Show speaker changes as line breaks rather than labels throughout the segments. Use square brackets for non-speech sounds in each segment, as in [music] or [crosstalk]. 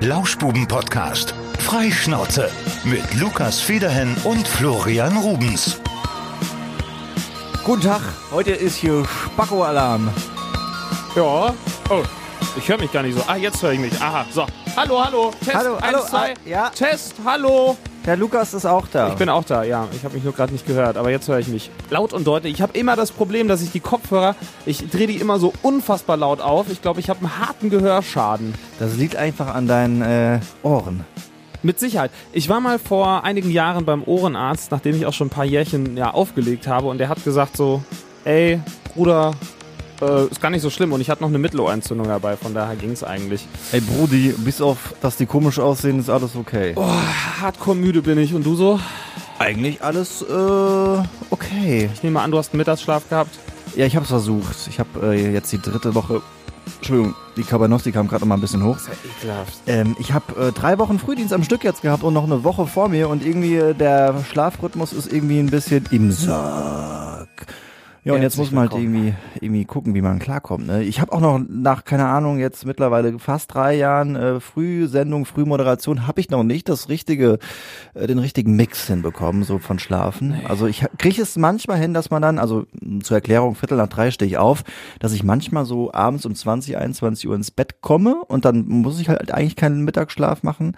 Lauschbuben-Podcast. Freischnauze mit Lukas Federhen und Florian Rubens.
Guten Tag, heute ist hier Spacko-Alarm.
Ja. Oh, ich höre mich gar nicht so. Ah, jetzt höre ich mich. Aha, so. Hallo, hallo. Test,
Hallo,
eins,
hallo,
zwei.
ah, ja.
Test, hallo.
Der Lukas ist auch da.
Ich bin auch da, ja. Ich habe mich nur gerade nicht gehört, aber jetzt höre ich mich laut und deutlich. Ich habe immer das Problem, dass ich die Kopfhörer, ich drehe die immer so unfassbar laut auf. Ich glaube, ich habe einen harten Gehörschaden.
das liegt einfach an deinen äh, Ohren.
Mit Sicherheit. Ich war mal vor einigen Jahren beim Ohrenarzt, nachdem ich auch schon ein paar Jährchen ja, aufgelegt habe und der hat gesagt so, ey, Bruder, äh, ist gar nicht so schlimm und ich hatte noch eine Mittelohrentzündung dabei, von daher ging es eigentlich.
Ey Brudi, bis auf, dass die komisch aussehen, ist alles okay.
Oh, hardcore müde bin ich und du so?
Eigentlich alles äh, okay.
Ich nehme an, du hast einen Mittagsschlaf gehabt.
Ja, ich hab's versucht. Ich habe äh, jetzt die dritte Woche. Entschuldigung, die Cabanosti kam gerade noch mal ein bisschen hoch.
ist ja ekelhaft.
Ähm, ich habe äh, drei Wochen Frühdienst am Stück jetzt gehabt und noch eine Woche vor mir und irgendwie äh, der Schlafrhythmus ist irgendwie ein bisschen im Sack. Ja, und jetzt muss man halt irgendwie, irgendwie gucken, wie man klarkommt. Ne? Ich habe auch noch nach, keine Ahnung, jetzt mittlerweile fast drei Jahren äh, Frühsendung, Frühmoderation, habe ich noch nicht das richtige, äh, den richtigen Mix hinbekommen, so von Schlafen. Also ich kriege es manchmal hin, dass man dann, also zur Erklärung, Viertel nach drei stehe ich auf, dass ich manchmal so abends um 20, 21 Uhr ins Bett komme und dann muss ich halt eigentlich keinen Mittagsschlaf machen.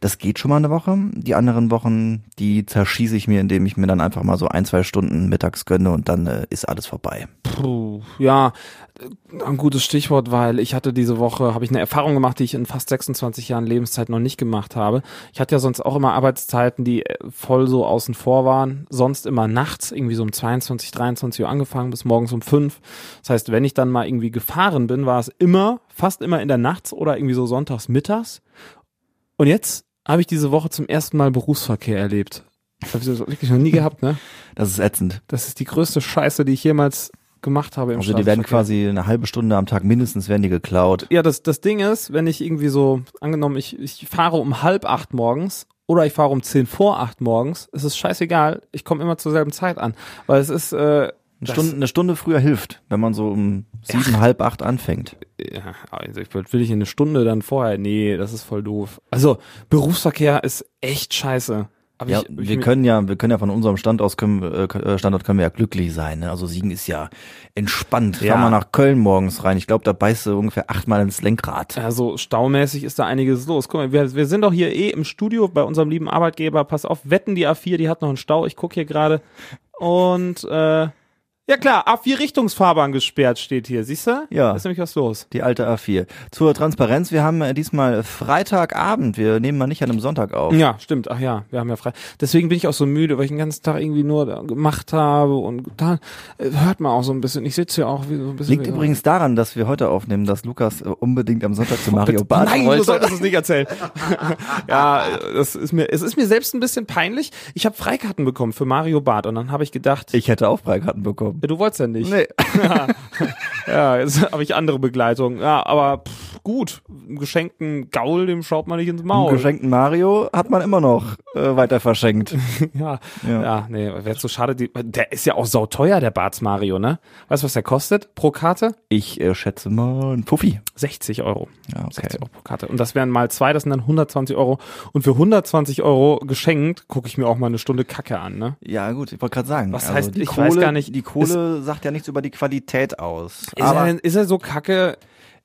Das geht schon mal eine Woche. Die anderen Wochen, die zerschieße ich mir, indem ich mir dann einfach mal so ein, zwei Stunden mittags gönne und dann äh, ist alles vorbei.
Puh, ja, ein gutes Stichwort, weil ich hatte diese Woche, habe ich eine Erfahrung gemacht, die ich in fast 26 Jahren Lebenszeit noch nicht gemacht habe. Ich hatte ja sonst auch immer Arbeitszeiten, die äh, voll so außen vor waren. Sonst immer nachts, irgendwie so um 22, 23 Uhr angefangen, bis morgens um 5. Das heißt, wenn ich dann mal irgendwie gefahren bin, war es immer, fast immer in der Nachts oder irgendwie so sonntags mittags. Und jetzt habe ich diese Woche zum ersten Mal Berufsverkehr erlebt. Das habe ich so wirklich noch nie gehabt, ne?
Das ist ätzend.
Das ist die größte Scheiße, die ich jemals gemacht habe im
Also die werden quasi eine halbe Stunde am Tag mindestens werden die geklaut.
Ja, das, das Ding ist, wenn ich irgendwie so, angenommen, ich, ich fahre um halb acht morgens oder ich fahre um zehn vor acht morgens, es ist scheißegal, ich komme immer zur selben Zeit an. Weil es ist, äh,
Eine
das-
Stunde, eine Stunde früher hilft, wenn man so um sieben, halb acht anfängt.
ja, also ich will will ich eine Stunde dann vorher, nee, das ist voll doof. Also Berufsverkehr ist echt scheiße. Aber
Ja,
ich, ich,
wir können ja, wir können ja von unserem Standort aus können, wir- äh, Standort können wir ja glücklich sein. Ne? Also Siegen ist ja entspannt.
Ja.
Fahr mal nach Köln morgens rein. Ich glaube, da beißt du ungefähr achtmal ins Lenkrad.
Also staumäßig ist da einiges los. Guck mal, wir, wir sind doch hier eh im Studio bei unserem lieben Arbeitgeber. Pass auf, wetten die A4, die hat noch einen Stau. Ich gucke hier gerade. Und äh, ja klar, A4 Richtungsfahrbahn gesperrt steht hier. Siehst du?
Ja.
Da ist nämlich was los.
Die alte A4. Zur Transparenz, wir haben äh, diesmal Freitagabend. Wir nehmen mal nicht an einem Sonntag auf.
Ja, stimmt. Ach ja, wir haben ja frei. Deswegen bin ich auch so müde, weil ich den ganzen Tag irgendwie nur gemacht habe und da äh, hört man auch so ein bisschen. Ich sitze hier auch wie so ein bisschen.
Liegt
wie so-
übrigens daran, dass wir heute aufnehmen, dass Lukas äh, unbedingt am Sonntag zu Mario Barth
Nein, du
wollte.
solltest es nicht erzählen. [laughs] ja, das ist mir, es ist mir selbst ein bisschen peinlich. Ich habe Freikarten bekommen für Mario Barth und dann habe ich gedacht,
Ich hätte auch Freikarten bekommen.
Ja, du wolltest ja nicht.
Nee. [laughs]
Ja, jetzt habe ich andere Begleitung. Ja, aber pff, gut, einen geschenkten Gaul, dem schaut man nicht ins
Einen
Maul.
geschenkten Mario hat man immer noch äh, weiter verschenkt. [laughs]
Ja,
Ja.
ja, nee, wäre zu schade. Die, der ist ja auch sauteuer, der Barts Mario, ne? Weißt du, was der kostet pro Karte?
Ich äh, schätze mal ein Puffi.
60 Euro.
Ja, okay.
60 Euro pro Karte. Und das wären mal zwei, das sind dann 120 Euro. Und für 120 Euro geschenkt gucke ich mir auch mal eine Stunde Kacke an, ne?
Ja, gut, ich wollte gerade sagen. also
Was heißt,
die
ich
Kohle,
weiß gar nicht,
Die Kohle sagt ja nichts über die Qualität aus.
Ist,
Aber
er, ist er so kacke?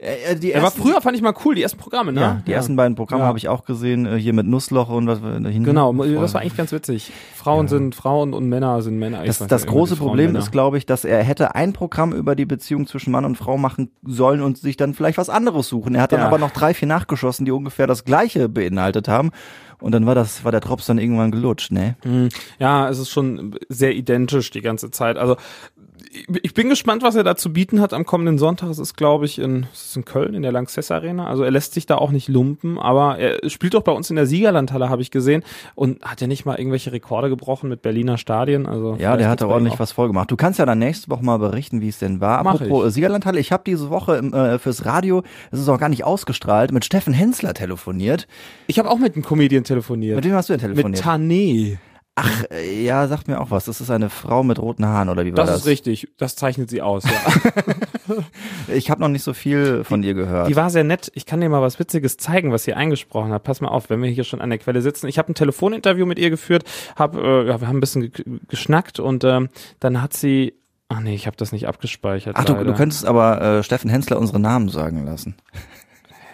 Äh, die
Er war früher, fand ich mal cool, die ersten Programme, ne?
ja, die ersten beiden Programme
Ja.
habe ich auch gesehen, äh, hier mit Nussloch und was wir da hinten.
Genau, das war eigentlich ganz witzig. Frauen sind Frauen und Männer sind Männer.
Das, das große Problem ist, glaube ich, dass er hätte ein Programm über die Beziehung zwischen Mann und Frau machen sollen und sich dann vielleicht was anderes suchen. Er hat dann
Ja.
aber noch drei, vier nachgeschossen, die ungefähr das gleiche beinhaltet haben. Und dann war das, war der Drops dann irgendwann gelutscht, ne?
Hm, Ja, es ist schon sehr identisch die ganze Zeit. Also ich- bin gespannt, was er da zu bieten hat am kommenden Sonntag. Es ist, glaube ich, in, es ist in Köln in der Lanxess Arena. Also er lässt sich da auch nicht lumpen, aber er spielt doch bei uns in der Siegerlandhalle, habe ich gesehen. Und hat ja nicht mal irgendwelche Rekorde gebrochen mit Berliner Stadien. Also
Ja, der hat da ordentlich was vollgemacht. Du kannst ja dann nächste Woche mal berichten, wie es denn war.
Mach
Apropos
ich.
Siegerlandhalle, ich habe diese Woche äh, fürs Radio, es ist auch gar nicht ausgestrahlt, mit Steffen Hensler telefoniert.
Ich habe auch mit einem Comedian telefoniert.
Mit wem hast du denn
Mit
telefoniert?
Tané.
Ach, äh, ja, sagt mir auch was. Das ist eine Frau mit roten Haaren, oder wie war
Das,
das?
ist richtig. Das zeichnet sie aus, ja. [laughs]
Ich habe noch nicht so viel von ihr gehört.
Die war sehr nett. Ich kann dir mal was Witziges zeigen, was sie eingesprochen hat. Pass mal auf, wenn wir hier schon an der Quelle sitzen. Ich habe ein Telefoninterview mit ihr geführt, hab, äh, ja, wir haben ein bisschen ge geschnackt und ähm, dann hat sie. Ach nee, ich habe das nicht abgespeichert.
Ach, du, du könntest aber äh, Steffen Hensler unsere Namen sagen lassen.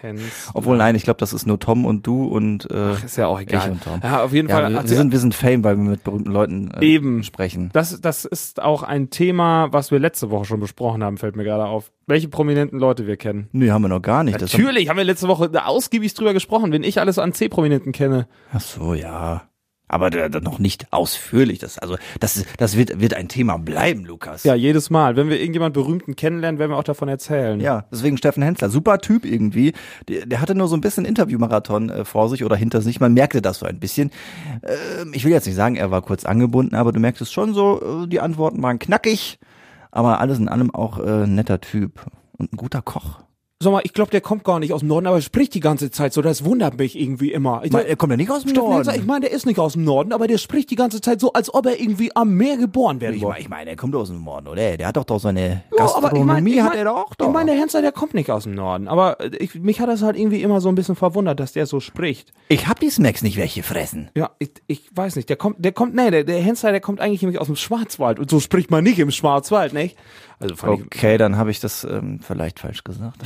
Hens-
Obwohl, nein, ich glaube, das ist nur Tom und du und äh,
Ach, ist ja auch egal.
ich und Tom.
Ja, auf jeden
Ja,
Fall.
wir, wir, sind, wir sind Fame, weil wir mit berühmten Leuten äh,
Eben.
sprechen.
Das, das ist auch ein Thema, was wir letzte Woche schon besprochen haben, fällt mir gerade auf. Welche prominenten Leute wir kennen.
Nee, haben wir noch gar nicht.
Natürlich haben wir letzte Woche ausgiebig drüber gesprochen, wenn ich alles an C-Prominenten kenne.
Ach so, ja. Aber da, da noch nicht ausführlich. Das, also, das, ist- das wird, wird ein Thema bleiben, Lukas.
Ja, jedes Mal. Wenn wir irgendjemand Berühmten kennenlernen, werden wir auch davon erzählen.
Ja, deswegen Steffen Hensler, super Typ irgendwie. Der, der hatte nur so ein bisschen Interviewmarathon äh, vor sich oder hinter sich. Man merkte das so ein bisschen. Ähm, ich will jetzt nicht sagen, er war kurz angebunden, aber du merkst es schon so, äh, die Antworten waren knackig, aber alles in allem auch äh, ein netter Typ und ein guter Koch.
Sag mal, ich glaube, der kommt gar nicht aus dem Norden, aber er spricht die ganze Zeit so. Das wundert mich irgendwie immer. Ich,
meine, er kommt ja nicht aus dem
Steffen Hensler,
Norden.
ich meine, der ist nicht aus dem Norden, aber der spricht die ganze Zeit so, als ob er irgendwie am Meer geboren werden
Ich meine, ich meine, er kommt aus dem Norden, oder? Der hat doch doch seine
Ja, aber ich mein-
Gastronomie,
ich
hat
mein-
er doch doch.
Ich meine, der Hensler, der kommt nicht aus dem Norden. Aber äh, ich, mich hat das halt irgendwie immer so ein bisschen verwundert, dass der so spricht.
ich hab die Smacks nicht welche fressen.
Ja, ich, ich weiß nicht. Der kommt, der kommt, nee, der, der Hensler, der kommt eigentlich nämlich aus dem Schwarzwald. Und so spricht man nicht im Schwarzwald, nicht? Also
Okay, dann habe ich das ähm, vielleicht falsch gesagt.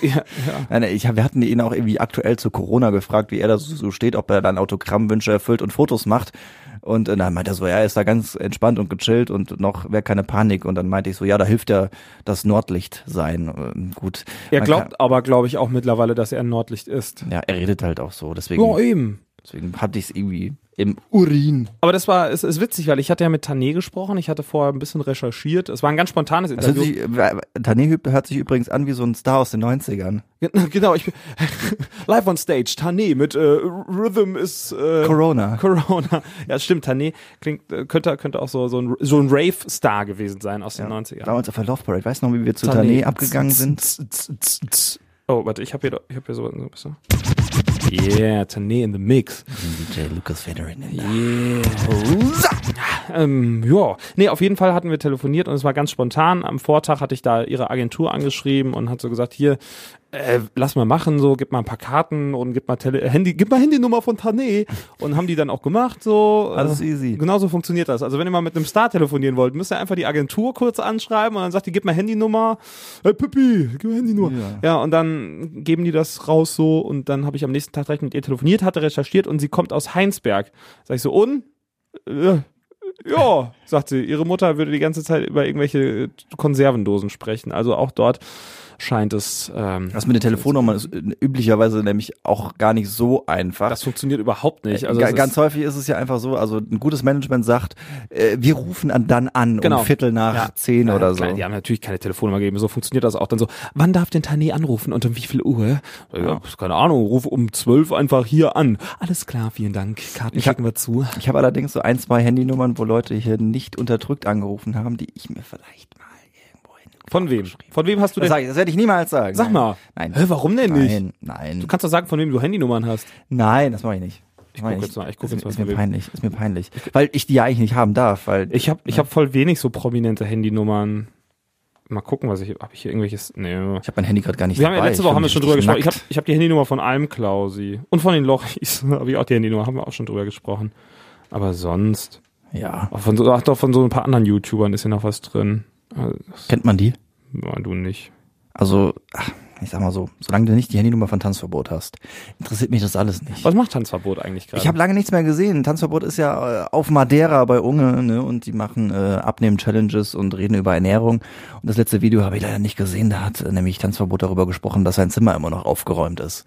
ich, [laughs] [laughs] ja, ja.
Ich, wir hatten ihn auch irgendwie aktuell zu Corona gefragt, wie er da so, steht, ob er dann Autogrammwünsche erfüllt und Fotos macht. Und äh, dann meinte er so, ja, er ist da ganz entspannt und gechillt und noch wäre keine Panik. Und dann meinte ich so, ja, da hilft ja das Nordlicht sein. Ähm, gut.
Er glaubt aber, glaube ich, auch mittlerweile, dass er ein Nordlicht ist.
Kann, ja, er redet halt auch so. Deswegen,
Ja, eben.
Deswegen hatte ich es irgendwie im Urin.
Aber das war, es ist witzig, weil ich hatte ja mit Tané gesprochen, ich hatte vorher ein bisschen recherchiert. Es war ein ganz spontanes
Das
Interview.
sich, äh, Tané hört sich übrigens an wie so ein Star aus den 90ern. [laughs]
Genau, ich bin [laughs] live on stage, Tané mit äh, Rhythm ist äh,
Corona.
Corona. Ja, stimmt, Tané klingt, äh, könnte, könnte auch so, so ein, so ein Rave-Star gewesen sein aus den 90ern.
Damals auf der Love Parade. Weißt du noch, wie wir zu Tané abgegangen sind?
Oh, warte, ich habe hier, ich habe hier so ein bisschen. Yeah, Tané in the mix.
DJ Lucas Federer.
Yeah. Ähm, ja, nee, auf jeden Fall hatten wir telefoniert und es war ganz spontan. Am Vortag hatte ich da ihre Agentur angeschrieben und hat so gesagt, hier, äh, lass mal machen, so, gib mal ein paar Karten und gib mal Tele Handy, gib mal Handynummer von Tané [laughs] und haben die dann auch gemacht, so.
Alles
Äh,
easy.
Genauso funktioniert das. Also wenn ihr mal mit einem Star telefonieren wollt, müsst ihr einfach die Agentur kurz anschreiben und dann sagt die, gib mal Handynummer. Hey Pippi, gib mal Handynummer.
Ja.
Ja. und dann geben die das raus so und dann habe ich am nächsten Tag direkt mit ihr telefoniert, hatte recherchiert und sie kommt aus Heinsberg. Sag ich so, und? Äh, ja, sagt sie. Ihre Mutter würde die ganze Zeit über irgendwelche Konservendosen sprechen. Also auch dort scheint es. Ähm,
Das mit den Telefonnummern ist äh, üblicherweise nämlich auch gar nicht so einfach.
das funktioniert überhaupt nicht. Also
Ga-
es
ganz häufig ist es ja einfach so, also ein gutes Management sagt, äh, wir rufen an, dann an
Genau.
um Viertel nach
Ja.
zehn
Ja,
oder so.
klar, Die haben natürlich keine Telefonnummer gegeben. So funktioniert das auch dann so. Wann darf denn Tané anrufen und um wie viel Uhr? Ja, keine Ahnung. Ruf um zwölf einfach hier an. Alles klar, vielen Dank. Karten
Ich hab-
schicken wir zu.
Ich habe allerdings so ein, zwei Handynummern, wo Leute hier nicht unterdrückt angerufen haben, die ich mir vielleicht.
Von wem? Von wem hast du
Das,
denn?
ich, das werde ich niemals sagen.
Sag
Nein.
mal.
Nein.
Hä, warum denn nicht?
Nein, nein.
Du kannst doch sagen, von wem du Handynummern hast.
nein, das mache ich nicht.
Ich
Mach
guck jetzt mal, ich guck
ist,
jetzt mal
ist mir
wem.
peinlich, ist mir peinlich. Weil ich die ja eigentlich nicht haben darf, weil
Ich habe ich hab voll wenig so prominente Handynummern. Mal gucken, was ich habe ich hier irgendwelches. Nee.
ich habe mein Handy gerade gar nicht
Wir haben ja
dabei.
letzte
Ich
Woche haben wir schon drüber gesprochen. Ich habe ich hab die Handynummer von Almklausi und von den Lochis [laughs] habe ich auch die Handynummer, haben wir auch schon drüber gesprochen. Aber sonst
Ja.
auch von so ach doch von so ein paar anderen YouTubern ist ja noch was drin. Also,
Kennt man die?
Ja, du nicht.
Also, ach, ich sag mal so, solange du nicht die Handynummer von Tanzverbot hast, interessiert mich das alles nicht.
Was macht Tanzverbot eigentlich gerade?
Ich habe lange nichts mehr gesehen. Tanzverbot ist ja äh, auf Madeira bei Unge, ne? Und die machen äh, Abnehmen-Challenges und reden über Ernährung. Und das letzte Video habe ich leider nicht gesehen. Da hat äh, nämlich Tanzverbot darüber gesprochen, dass sein Zimmer immer noch aufgeräumt ist.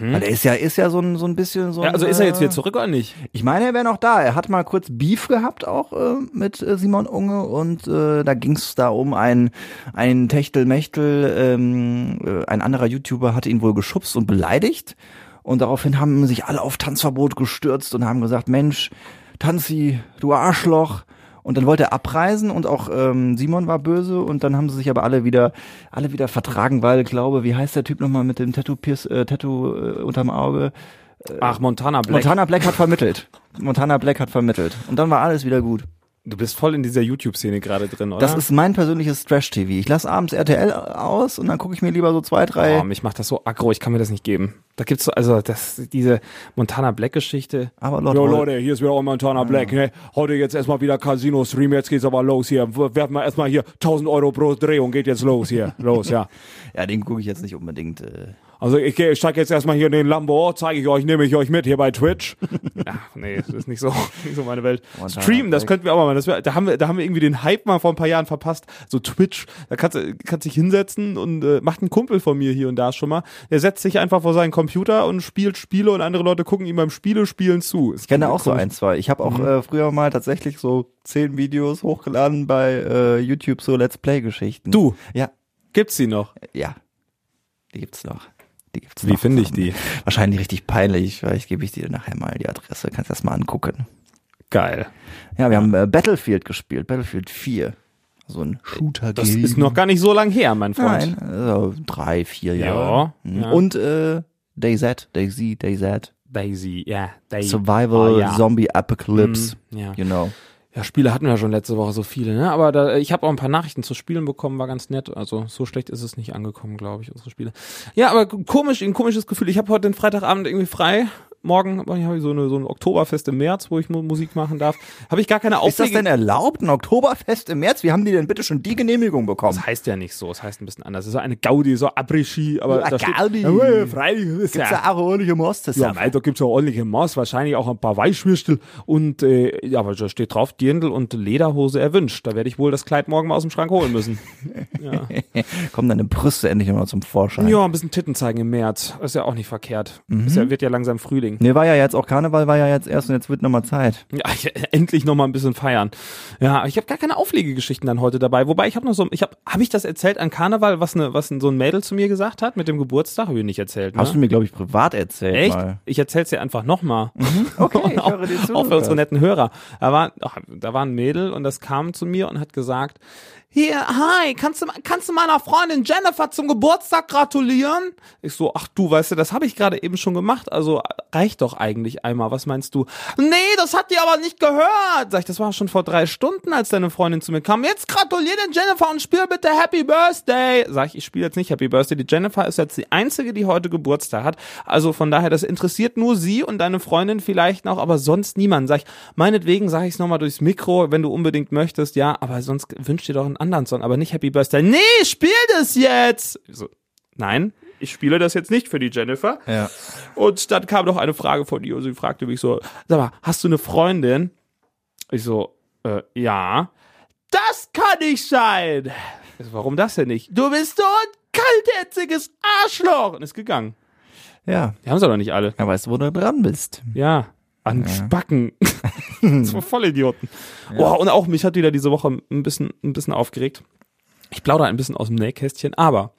Weil er ist ja, ist ja so ein, so ein bisschen so.
Mhm. ja, also ist er jetzt
äh,
wieder zurück oder nicht?
Ich meine, er wäre noch da. Er hat mal kurz Beef gehabt auch äh, mit äh, Simon Unge und äh, da ging es da um ein ein Techtelmechtel. Ähm, äh, ein anderer YouTuber hatte ihn wohl geschubst und beleidigt und daraufhin haben sich alle auf Tanzverbot gestürzt und haben gesagt, Mensch, Tanzi, du Arschloch. Und dann wollte er abreisen und auch ähm, Simon war böse und dann haben sie sich aber alle wieder alle wieder vertragen, weil glaube, wie heißt der Typ nochmal mit dem Tattoo Pierce, äh, Tattoo äh, unterm Auge?
Ach, Montana Black.
Montana Black hat vermittelt. Montana Black hat vermittelt. Und dann war alles wieder gut.
Du bist voll in dieser YouTube-Szene gerade drin, oder?
Das ist mein persönliches Trash-TV. Ich lasse abends RTL aus und dann gucke ich mir lieber so zwei, drei.
Oh, mich macht das so aggro, ich kann mir das nicht geben. Da gibt's so, also das, diese Montana Black-Geschichte.
Aber Leute,
Jo Leute, hier ist wieder auch Montana Black. Ne? Heute jetzt erstmal wieder Casino-Stream, jetzt geht's aber los hier. Werfen wir erstmal hier 1000 Euro pro Drehung, geht jetzt los hier. [laughs] Los, ja.
ja, den gucke ich jetzt nicht unbedingt. Äh.
Also ich, ich steig jetzt erstmal hier in den Lambo, zeige ich euch, nehme ich euch mit hier bei Twitch. [laughs]
Ja, nee, das ist nicht so, [laughs] nicht so meine Welt.
Montana
Stream, das
Black.
könnten wir auch mal machen. Das wär, da haben wir, da haben wir irgendwie den Hype mal vor ein paar Jahren verpasst. So Twitch, da kannst du, kannst dich hinsetzen und äh, macht ein Kumpel von mir hier und da schon mal. Der setzt sich einfach vor seinen Computer und spielt Spiele und andere Leute gucken ihm beim Spiele spielen zu.
Ich kenne auch so ein, zwei. Ich habe auch äh, früher mal tatsächlich so zehn Videos hochgeladen bei äh, YouTube, so Let's Play-Geschichten.
Du,
Ja,
gibt's die noch?
ja. Die gibt's noch. Die gibt's
Wie finde ich die?
Wahrscheinlich richtig peinlich. Vielleicht gebe ich dir nachher mal die Adresse. Kannst das mal angucken.
Geil.
Ja, wir haben äh, Battlefield gespielt. Battlefield 4. So ein shooter
Das ist noch gar nicht so lang her, mein Freund.
Nein, also drei, vier Jahre.
Ja,
Mhm.
ja.
Und äh, DayZ, DayZ, DayZ.
Daisy, ja, Daisy.
Survival,
Oh, ja.
Zombie Apocalypse.
Mm, ja.
You know.
Ja, Spiele hatten wir schon letzte Woche so viele, ne? Aber da, ich habe auch ein paar Nachrichten zu Spielen bekommen, war ganz nett. Also so schlecht ist es nicht angekommen, glaube ich, unsere Spiele. Ja, aber komisch, ein komisches Gefühl. Ich habe heute den Freitagabend irgendwie frei. Morgen habe ich so, eine, so ein Oktoberfest im März, wo ich Mu- Musik machen darf. Habe ich gar keine
Ist das denn erlaubt? Ein Oktoberfest im März? Wie haben die denn bitte schon die Genehmigung bekommen?
Das heißt ja nicht so, es heißt ein bisschen anders. Es ist so eine Gaudi, so Après-Ski, aber
Ja,
da steht,
Gaudi.
Ja, freilich, ist
Gibt's
ja,
da auch ordentliche
Ja,
zusammen?
mei, da gibt's ja ordentliche Maß, wahrscheinlich auch ein paar Weichwürstel und äh, ja, aber da steht drauf Dirndl und Lederhose erwünscht. Da werde ich wohl das Kleid morgen mal aus dem Schrank holen müssen. [laughs] Ja,
Kommen deine Brüste endlich mal zum Vorschein.
ja ein bisschen Titten zeigen im März. Ist ja auch nicht verkehrt. Ist ja, wird ja langsam Frühling.
Nee, war ja jetzt auch Karneval, war ja jetzt erst und jetzt wird nochmal Zeit.
Ja, [laughs] ich, endlich noch mal ein bisschen feiern. Ja, ich habe gar keine Auflegegeschichten dann heute dabei. Wobei ich habe noch so, ich habe, habe ich das erzählt an Karneval, was ne, was so ein Mädel zu mir gesagt hat mit dem Geburtstag? Habe ich nicht erzählt. Ne?
Hast du mir, glaube ich, privat erzählt
Echt?
mal.
Ich erzähl's dir einfach nochmal. [laughs]
Okay, ich höre dir zu.
Auch für unsere netten Hörer. Da war, ach, da war ein Mädel und das kam zu mir und hat gesagt, hier, hi, kannst du, kannst du meiner Freundin Jennifer zum Geburtstag gratulieren? Ich so, ach du, weißt du, das habe ich gerade eben schon gemacht, also reicht doch eigentlich einmal, was meinst du? Nee, das hat die aber nicht gehört. Sag ich, das war schon vor drei Stunden, als deine Freundin zu mir kam. Jetzt gratulier den Jennifer und spiel bitte Happy Birthday. Sag ich, ich spiele jetzt nicht Happy Birthday. Die Jennifer ist jetzt die einzige, die heute Geburtstag hat. Also von daher, das interessiert nur sie und deine Freundin vielleicht noch, aber sonst niemand. Sag ich, meinetwegen sage ich es nochmal durchs Mikro, wenn du unbedingt möchtest, ja, aber sonst wünsch dir doch einen anderen Song, aber nicht Happy Birthday. Nee, spiel das jetzt! So, nein, ich spiele das jetzt nicht für die Jennifer.
Ja.
Und dann kam noch eine Frage von ihr und sie fragte mich so, sag mal, hast du eine Freundin? Ich so, äh, ja. Das kann nicht sein. So, Warum das denn nicht? Du bist so ein kaltherziges Arschloch. Und ist gegangen.
Ja.
Die haben sie doch nicht alle.
Ja, weißt du, wo du dran bist.
Ja. An Spacken. [laughs] so Vollidioten. Boah, und auch mich hat wieder diese Woche ein bisschen, ein bisschen aufgeregt. Ich plaudere ein bisschen aus dem Nähkästchen, aber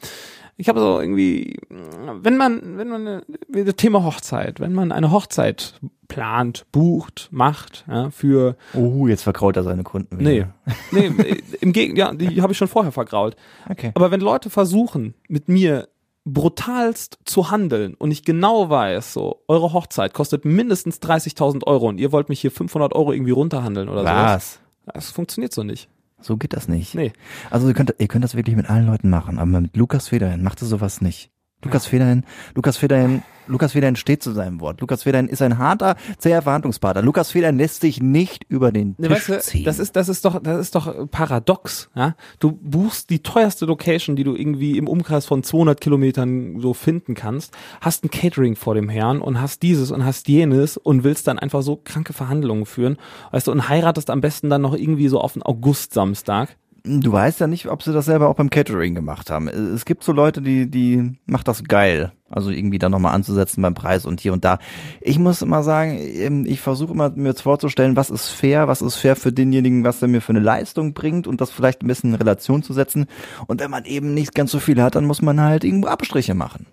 ich habe so irgendwie, wenn man, wenn man, äh, das Thema Hochzeit, wenn man eine Hochzeit plant, bucht, macht, ja, für,
Oh, jetzt verkraut er seine Kunden
nee,
wieder.
nee, äh, im Gegenteil, ja, die habe ich schon vorher vergrault.
Okay.
Aber wenn Leute versuchen, mit mir brutalst zu handeln und ich genau weiß, so, eure Hochzeit kostet mindestens 30.000 Euro und ihr wollt mich hier 500 Euro irgendwie runterhandeln oder so.
Was?
Das funktioniert so nicht.
So geht das nicht.
Nee.
Also ihr könnt, ihr könnt das wirklich mit allen Leuten machen, aber mit Lukas Federhin macht ihr sowas nicht. Lukas Federhin, Lukas Federhin, Lukas Federhin steht zu seinem Wort. Lukas Federhin ist ein harter, zäher Verhandlungspartner. Lukas Federhin lässt sich nicht über den
Ne,
Tisch
weißt du,
ziehen.
das ist, das ist doch, das ist doch paradox, ja. Du buchst die teuerste Location, die du irgendwie im Umkreis von 200 Kilometern so finden kannst, hast ein Catering vor dem Herrn und hast dieses und hast jenes und willst dann einfach so kranke Verhandlungen führen, weißt du, und heiratest am besten dann noch irgendwie so auf den August-Samstag.
Du weißt ja nicht, ob sie das selber auch beim Catering gemacht haben. Es gibt so Leute, die, die macht das geil. Also irgendwie da nochmal anzusetzen beim Preis und hier und da. Ich muss immer sagen, ähm, ich versuche immer mir jetzt vorzustellen, was ist fair, was ist fair für denjenigen, was er mir für eine Leistung bringt und das vielleicht ein bisschen in Relation zu setzen. Und wenn man eben nicht ganz so viel hat, dann muss man halt irgendwo Abstriche machen.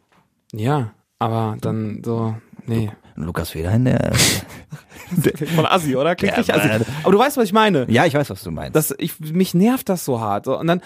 Ja, aber dann so, nee.
Lukas Federhin, der, [laughs]
Von Assi, oder? Klingt
Ja,
Assi.
aber-
du weißt, was ich meine.
Ja, ich weiß, was du meinst.
Das, ich, mich nervt das so hart. So. Und dann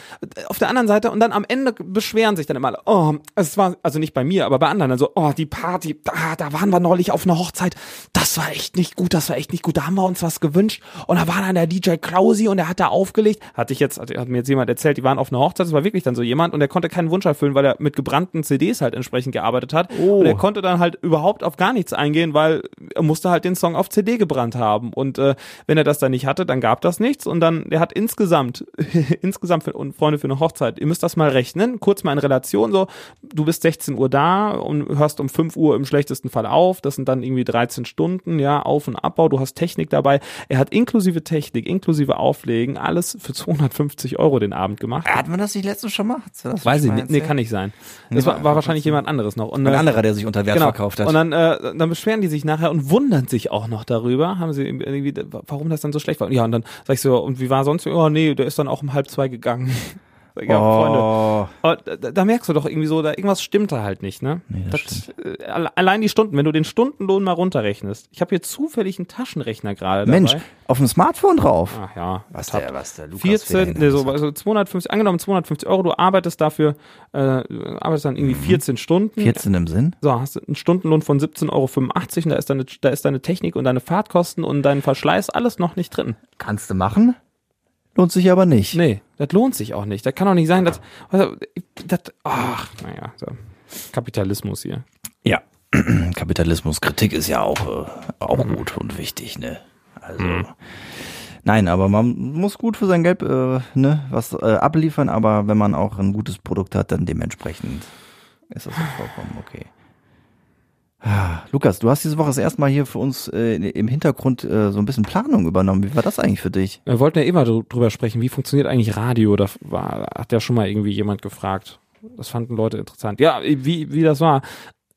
auf der anderen Seite, und dann am Ende beschweren sich dann immer alle, oh, es war, also nicht bei mir, aber bei anderen, also, oh, die Party, da, da waren wir neulich auf einer Hochzeit, das war echt nicht gut, das war echt nicht gut, da haben wir uns was gewünscht. Und da war dann der DJ Krausi und der hat da aufgelegt. Hatte ich jetzt, hat, hat mir jetzt jemand erzählt, die waren auf einer Hochzeit, das war wirklich dann so jemand und der konnte keinen Wunsch erfüllen, weil er mit gebrannten CDs halt entsprechend gearbeitet hat.
Oh.
Und er konnte dann halt überhaupt auf gar nichts eingehen, weil er musste halt den Song auf CD gebrannt haben. Und äh, wenn er das dann nicht hatte, dann gab das nichts. Und dann, der hat insgesamt, [laughs] insgesamt für, und Freunde für eine Hochzeit, ihr müsst das mal rechnen, kurz mal in Relation, so, du bist 16 Uhr da und hörst um 5 Uhr im schlechtesten Fall auf. Das sind dann irgendwie 13 Stunden, ja, Auf- und Abbau. Du hast Technik dabei. Er hat inklusive Technik, inklusive Auflegen, alles für 250 Euro den Abend gemacht.
Hat man das nicht letztens schon mal? Das
Weiß ich nicht. Nee, kann nicht sein. Das war, war wahrscheinlich jemand anderes noch. Und,
Ein anderer, der sich unter Wert
genau.
verkauft hat.
Und dann, äh, dann beschweren die sich nachher und wundern sich auch noch darüber, haben sie irgendwie, warum das dann so schlecht war. Ja, und dann sag ich so, und wie war sonst? Oh nee, der ist dann auch um halb zwei gegangen. Ja, Freunde.
oh.
Aber da, da merkst du doch irgendwie so, da irgendwas stimmt da halt nicht, ne?
Nee, das
äh, alle- allein die Stunden, wenn du den Stundenlohn mal runterrechnest. Ich habe hier zufällig einen Taschenrechner gerade dabei.
Mensch, auf dem Smartphone drauf.
Ach ja,
Was der, was der Lukas
14,
Federhen
nee, so, also 250, angenommen 250 Euro, du arbeitest dafür, äh, arbeitest dann irgendwie 14 Stunden.
14 im Sinn?
So, hast du einen Stundenlohn von 17,85 Euro und da ist deine, da ist deine Technik und deine Fahrtkosten und dein Verschleiß alles noch nicht drin.
Kannst du machen? Lohnt sich aber nicht.
Nee, das lohnt sich auch nicht. Das kann doch nicht sein, dass, also, das, ach, naja, so. Kapitalismus hier.
Ja. [clears throat] Kapitalismus, Kritik ist ja auch, äh, auch gut und wichtig, ne? Also. Nein, aber man muss gut für sein Geld äh, ne, was äh, abliefern, aber wenn man auch ein gutes Produkt hat, dann dementsprechend ist das auch vollkommen okay. Lukas, du hast diese Woche das erste Mal hier für uns äh, im Hintergrund äh, so ein bisschen Planung übernommen. Wie war das eigentlich für dich?
Wir wollten ja immer dr- drüber sprechen, wie funktioniert eigentlich Radio? Da war, hat ja schon mal irgendwie jemand gefragt. Das fanden Leute interessant. Ja, wie, wie das war.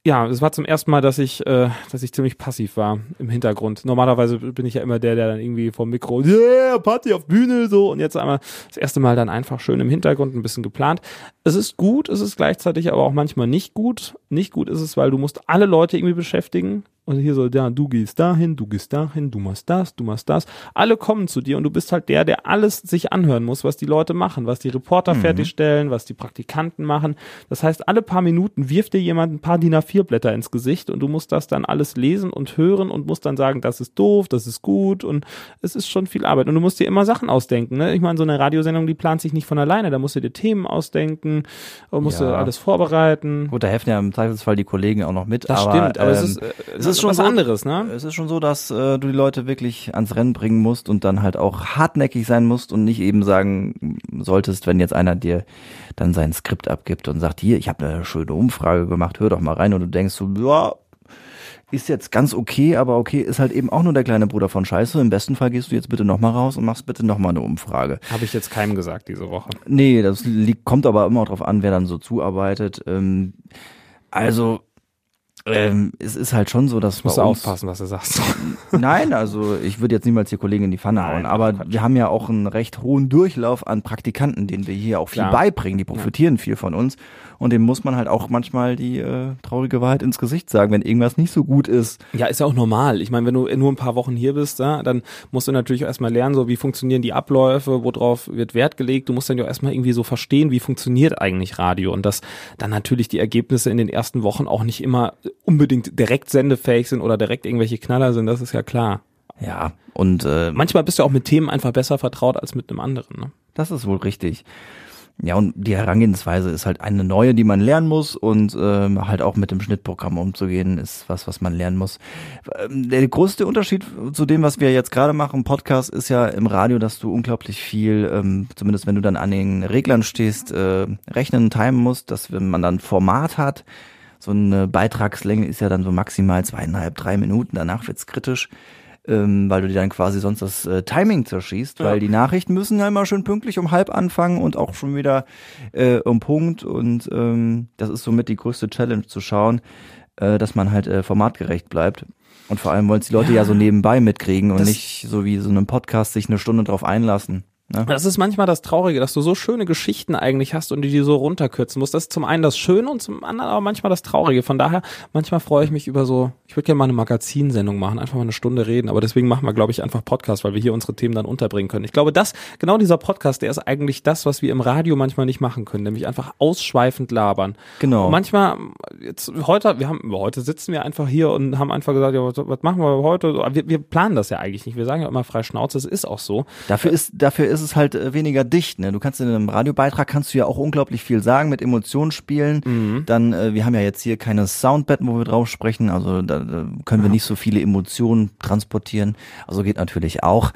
Ja, es war zum ersten Mal, dass ich, äh, dass ich ziemlich passiv war im Hintergrund. Normalerweise bin ich ja immer der, der dann irgendwie vom Mikro, yeah, Party auf Bühne, so. Und jetzt einmal das erste Mal dann einfach schön im Hintergrund ein bisschen geplant. Es ist gut, es ist gleichzeitig aber auch manchmal nicht gut. Nicht gut ist es, weil du musst alle Leute irgendwie beschäftigen. Und hier so, ja, du gehst dahin, du gehst dahin, du machst das, du machst das. Alle kommen zu dir und du bist halt der, der alles sich anhören muss, was die Leute machen, was die Reporter fertigstellen, was die Praktikanten machen. Das heißt, alle paar Minuten wirft dir jemand ein paar DIN A4-Blätter ins Gesicht und du musst das dann alles lesen und hören und musst dann sagen, das ist doof, das ist gut und es ist schon viel Arbeit. Und du musst dir immer Sachen ausdenken. Ne? Ich meine, so eine Radiosendung, die plant sich nicht von alleine. Da musst du dir Themen ausdenken, und musst du
Ja.
alles vorbereiten.
Gut, da helfen ja im Zweifelsfall die Kollegen auch noch mit.
Das
aber,
stimmt, aber es
ähm,
ist, äh,
es ist schon
was
so-
anderes, ne?
Es ist schon so, dass äh, du die Leute wirklich ans Rennen bringen musst und dann halt auch hartnäckig sein musst und nicht eben sagen solltest, wenn jetzt einer dir dann sein Skript abgibt und sagt, hier, ich habe eine schöne Umfrage gemacht, hör doch mal rein und du denkst so, ja, ist jetzt ganz okay, aber okay, ist halt eben auch nur der kleine Bruder von Scheiße. Im besten Fall gehst du jetzt bitte nochmal raus und machst bitte nochmal eine Umfrage.
Habe ich jetzt keinem gesagt diese Woche.
Nee, das liegt, kommt aber immer drauf an, wer dann so zuarbeitet. Ähm, also, ähm, es ist halt schon so, dass
Musst du aufpassen, was du sagst. [laughs]
Nein, also ich würde jetzt niemals hier Kollegen in die Pfanne
Nein,
hauen, aber
Quatsch.
wir haben ja auch einen recht hohen Durchlauf an Praktikanten, denen wir hier auch viel
Klar.
beibringen, die profitieren viel von uns und dem muss man halt auch manchmal die äh, traurige Wahrheit ins Gesicht sagen, wenn irgendwas nicht so gut ist.
Ja, ist ja auch normal. Ich meine, wenn du nur ein paar Wochen hier bist, ja, dann musst du natürlich auch erstmal lernen, so wie funktionieren die Abläufe, worauf wird Wert gelegt. Du musst dann ja auch erstmal irgendwie so verstehen, wie funktioniert eigentlich Radio und dass dann natürlich die Ergebnisse in den ersten Wochen auch nicht immer unbedingt direkt sendefähig sind oder direkt irgendwelche Knaller sind, das ist ja klar.
Ja, und äh,
Manchmal bist du auch mit Themen einfach besser vertraut als mit einem anderen. Ne?
Das ist wohl richtig. Ja, und die Herangehensweise ist halt eine neue, die man lernen muss und ähm, halt auch mit dem Schnittprogramm umzugehen, ist was, was man lernen muss. Ähm, der größte Unterschied zu dem, was wir jetzt gerade machen, Podcast, ist ja im Radio, dass du unglaublich viel, ähm, zumindest wenn du dann an den Reglern stehst, äh, rechnen, timen musst, dass wenn man dann Format hat, so eine Beitragslänge ist ja dann so maximal zweieinhalb, drei Minuten, danach wird's kritisch ähm, weil du dir dann quasi sonst das äh, Timing zerschießt, weil die Nachrichten müssen ja immer schön pünktlich um halb anfangen und auch schon wieder äh, um Punkt. Und ähm, das ist somit die größte Challenge zu schauen, äh, dass man halt äh, formatgerecht bleibt. Und vor allem wollen es die Leute ja, so nebenbei mitkriegen und
Das-
nicht so wie so einem Podcast sich eine Stunde drauf einlassen. Ne?
Das ist manchmal das Traurige, dass du so schöne Geschichten eigentlich hast und die die so runterkürzen musst. Das ist zum einen das Schöne und zum anderen aber manchmal das Traurige. Von daher, manchmal freue ich mich über so, ich würde gerne mal eine Magazinsendung machen, einfach mal eine Stunde reden, aber deswegen machen wir, glaube ich, einfach Podcast, weil wir hier unsere Themen dann unterbringen können. Ich glaube, das, genau dieser Podcast, der ist eigentlich das, was wir im Radio manchmal nicht machen können, nämlich einfach ausschweifend labern.
Genau.
Und manchmal, jetzt heute, wir haben, heute sitzen wir einfach hier und haben einfach gesagt, ja, was, was machen wir heute? Wir, wir planen das ja eigentlich nicht. Wir sagen ja immer frei Schnauze, es ist auch so.
Dafür ist, dafür ist es halt äh, weniger dicht. Ne? Du kannst in einem Radiobeitrag kannst du ja auch unglaublich viel sagen, mit Emotionen spielen.
Mhm.
Dann, äh, wir haben ja jetzt hier keine Soundbetten, wo wir drauf sprechen, also da, da können wir nicht so viele Emotionen transportieren. Also geht natürlich auch.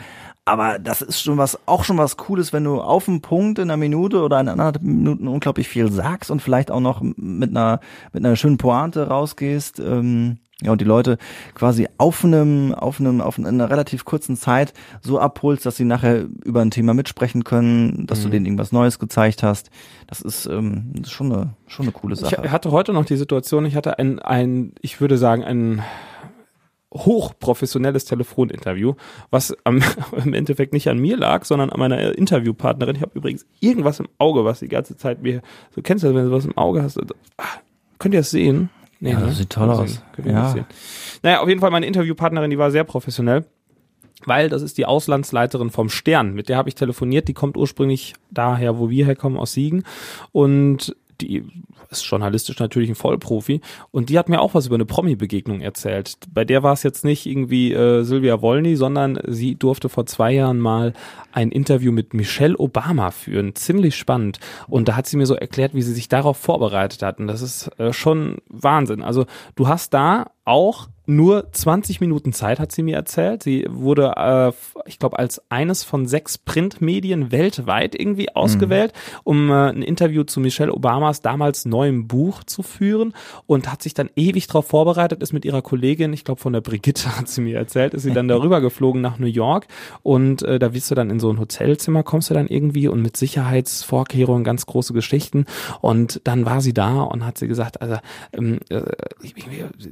Aber das ist schon was, auch schon was Cooles, wenn du auf den Punkt in einer Minute oder in anderthalb Minuten unglaublich viel sagst und vielleicht auch noch mit einer, mit einer schönen Pointe rausgehst. Ähm, ja, und die Leute quasi auf einem, auf einem, auf einer relativ kurzen Zeit so abholst, dass sie nachher über ein Thema mitsprechen können, dass
Mhm.
du denen irgendwas Neues gezeigt hast. Das ist, ähm, das ist schon eine, schon eine coole Sache.
Ich hatte heute noch die Situation, ich hatte ein, ein ich würde sagen, ein hochprofessionelles Telefoninterview, was am, [laughs] im Endeffekt nicht an mir lag, sondern an meiner Interviewpartnerin. Ich habe übrigens irgendwas im Auge, was die ganze Zeit mir, so kennst du das, wenn du was im Auge hast? Ah, könnt ihr das sehen? Nee,
Ja, das sieht toll aus. Ja.
Naja, auf jeden Fall meine Interviewpartnerin, die war sehr professionell. Weil das ist die Auslandsleiterin vom Stern, mit der habe ich telefoniert, die kommt ursprünglich daher, wo wir herkommen, aus Siegen. Und die ist journalistisch natürlich ein Vollprofi und die hat mir auch was über eine Promi-Begegnung erzählt. Bei der war es jetzt nicht irgendwie äh, Sylvia Wolny, sondern sie durfte vor zwei Jahren mal ein Interview mit Michelle Obama führen. Ziemlich spannend. Und da hat sie mir so erklärt, wie sie sich darauf vorbereitet hat. Und das ist äh, schon Wahnsinn. Also du hast da auch nur 20 Minuten Zeit, hat sie mir erzählt. Sie wurde, äh, ich glaube, als eines von sechs Printmedien weltweit irgendwie ausgewählt, um äh, ein Interview zu Michelle Obamas damals neuem Buch zu führen und hat sich dann ewig darauf vorbereitet, ist mit ihrer Kollegin, ich glaube von der Brigitte [laughs] hat sie mir erzählt, ist sie dann [laughs] darüber geflogen nach New York und äh, da wirst du dann in so ein Hotelzimmer, kommst du dann irgendwie und mit Sicherheitsvorkehrungen ganz große Geschichten und dann war sie da und hat sie gesagt, also, ähm, äh,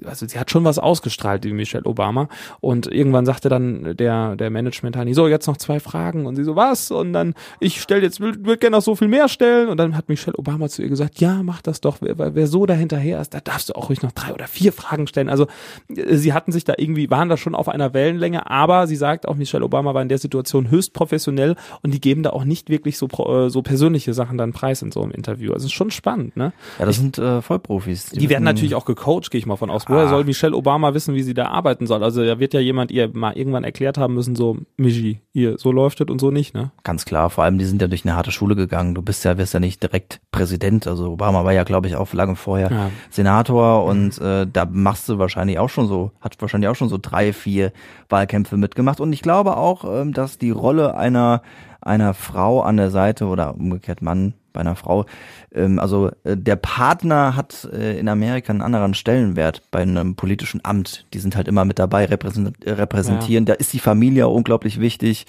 also sie hat schon was ausgestrahlt, die Michelle Obama und irgendwann sagte dann der der Management Hani, so jetzt noch zwei Fragen und sie so was und dann ich stell jetzt will, will gerne noch so viel mehr stellen und dann hat Michelle Obama zu ihr gesagt, ja mach das doch, wer, wer so dahinterher ist, da darfst du auch ruhig noch drei oder vier Fragen stellen. Also äh, sie hatten sich da irgendwie waren da schon auf einer Wellenlänge, aber sie sagt auch Michelle Obama war in der Situation höchst professionell und die geben da auch nicht wirklich so äh, so persönliche Sachen dann preis in so einem Interview. Also es ist schon spannend, ne?
ja, das sind äh, Vollprofis.
Die, werden
wissen-
natürlich auch gecoacht, gehe ich mal von aus. Woher
Ah.
soll Michelle Obama wissen, wie sie da arbeiten soll? Also da wird ja jemand ihr mal irgendwann erklärt haben müssen, so, Michi, ihr, so läuft es und so nicht, ne?
Ganz klar, vor allem die sind ja durch eine harte Schule gegangen. Du bist ja, wirst ja nicht direkt Präsident. Also Obama war ja, glaube ich, auch lange vorher
Ja.
Senator und äh, da machst du wahrscheinlich auch schon so, hat wahrscheinlich auch schon so drei, vier Wahlkämpfe mitgemacht. Und ich glaube auch, ähm, dass die Rolle einer einer Frau an der Seite oder umgekehrt Mann bei einer Frau, ähm, also äh, der Partner hat äh, in Amerika einen anderen Stellenwert bei einem politischen Amt. Die sind halt immer mit dabei, repräsent äh, repräsentieren. Da ist die Familie unglaublich wichtig.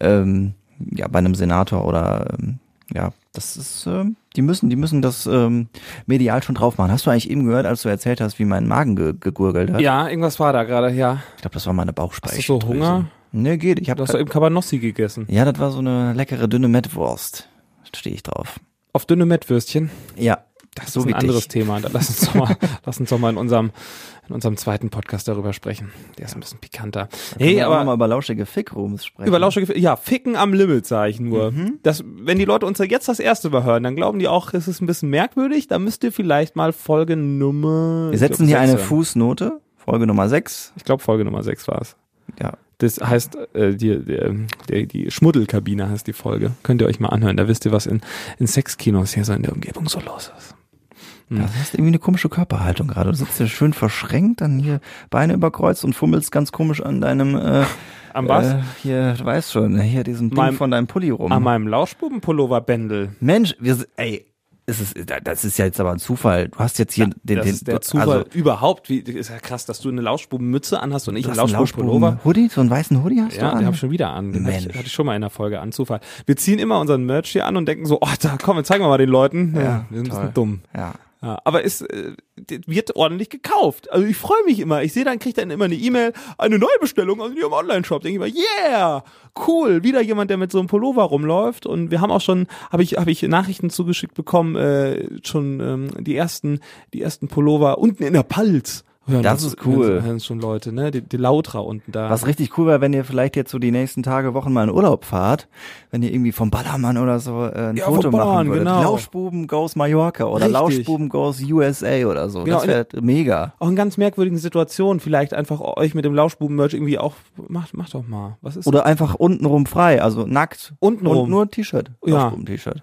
Ähm, ja, bei einem Senator oder ähm, ja, das ist, ähm, die müssen, die müssen das ähm, medial schon drauf machen. Hast du eigentlich eben gehört, als du erzählt hast, wie mein Magen ge gegurgelt hat?
Ja, irgendwas war da gerade, ja.
Ich glaube, das war meine
Hast du
Bauchspeicheldrüse.
so Hunger?
Nee, geht. Ich
Du
habe
hast doch eben Cabanossi gegessen.
Ja, das war so eine leckere dünne Mettwurst. Stehe ich drauf.
Auf dünne Mettwürstchen.
Ja,
Das
So
ist ein anderes
dich.
Thema. Da lass uns doch mal, [laughs] lass uns doch mal in unserem, in unserem zweiten Podcast darüber sprechen. Der ist ein bisschen pikanter.
Hey, aber
aber
mal über lauschige Fickrooms sprechen.
Über lauschige, ja, ficken am Limit, sage ich nur.
Mhm.
Das, wenn die Leute uns ja jetzt das erste Mal hören, dann glauben die auch, es ist ein bisschen merkwürdig. Da müsst ihr vielleicht mal Folge Nummer.
Wir setzen
glaub,
hier eine. Fußnote, Folge Nummer 6.
Ich glaube, Folge Nummer 6 war es.
Ja.
Das heißt, äh, die, die, die, Schmuddelkabine heißt die Folge. Könnt ihr euch mal anhören. Da wisst ihr, was in, in Sexkinos hier so in der Umgebung so los ist.
Du hast irgendwie eine komische Körperhaltung gerade. Du sitzt hier schön verschränkt, dann hier Beine überkreuzt und fummelst ganz komisch an deinem äh, [laughs]
Am was?
Äh, hier, du weißt schon, hier diesen Ding
Meinem-
von deinem Pulli rum.
An meinem Lauschbubenpullover-Bändel.
Mensch, wir, sind- ey, es ist, das ist ja jetzt aber ein Zufall. Du hast jetzt hier den,
das
den,
ist der Zufall
also,
überhaupt. Wie, ist ja krass, dass du eine Lauschbubenmütze anhast und ich
du einen
Lauschbubenpullover.
Lauschbuben-Hoodie, so einen weißen Hoodie hast du
Ja,
an?
den habe ich schon wieder an. Den hatte ich,
Mensch.
hatte ich schon mal in der Folge an, Zufall. Wir ziehen immer unseren Merch hier an und denken so, oh, da komm, jetzt zeigen wir mal den Leuten. Ja,
Ja,
wir sind ein
toll.
bisschen dumm.
Ja.
Ja, aber es äh, wird ordentlich gekauft. Also ich freue mich immer. Ich sehe dann, kriegt dann immer eine E-Mail, eine Neubestellung aus ihrem Online-Shop. Denke ich immer, yeah, cool, wieder jemand, der mit so einem Pullover rumläuft. Und wir haben auch schon, habe ich, habe ich Nachrichten zugeschickt bekommen, äh, schon ähm, die ersten, die ersten Pullover unten in der Palz. Hören
Das
uns-
ist cool.
Hören, hören schon Leute, ne? Die, die Lautra unten da.
Was richtig cool wäre, wenn ihr vielleicht jetzt so die nächsten Tage, Wochen mal in Urlaub fahrt, wenn ihr irgendwie vom Ballermann oder so äh, ein
Ja,
Foto machen würdet.
genau.
Lauschbuben goes Mallorca oder
Richtig.
Lauschbuben goes USA oder so.
Genau,
das wäre mega.
auch in ganz merkwürdigen Situationen vielleicht einfach euch mit dem Lauschbuben-Merch irgendwie auch, macht, macht doch mal. Was ist
Oder einfach untenrum frei, also nackt.
Untenrum.
Und nur ein T-Shirt.
Ja.
Lauschbuben-T-Shirt.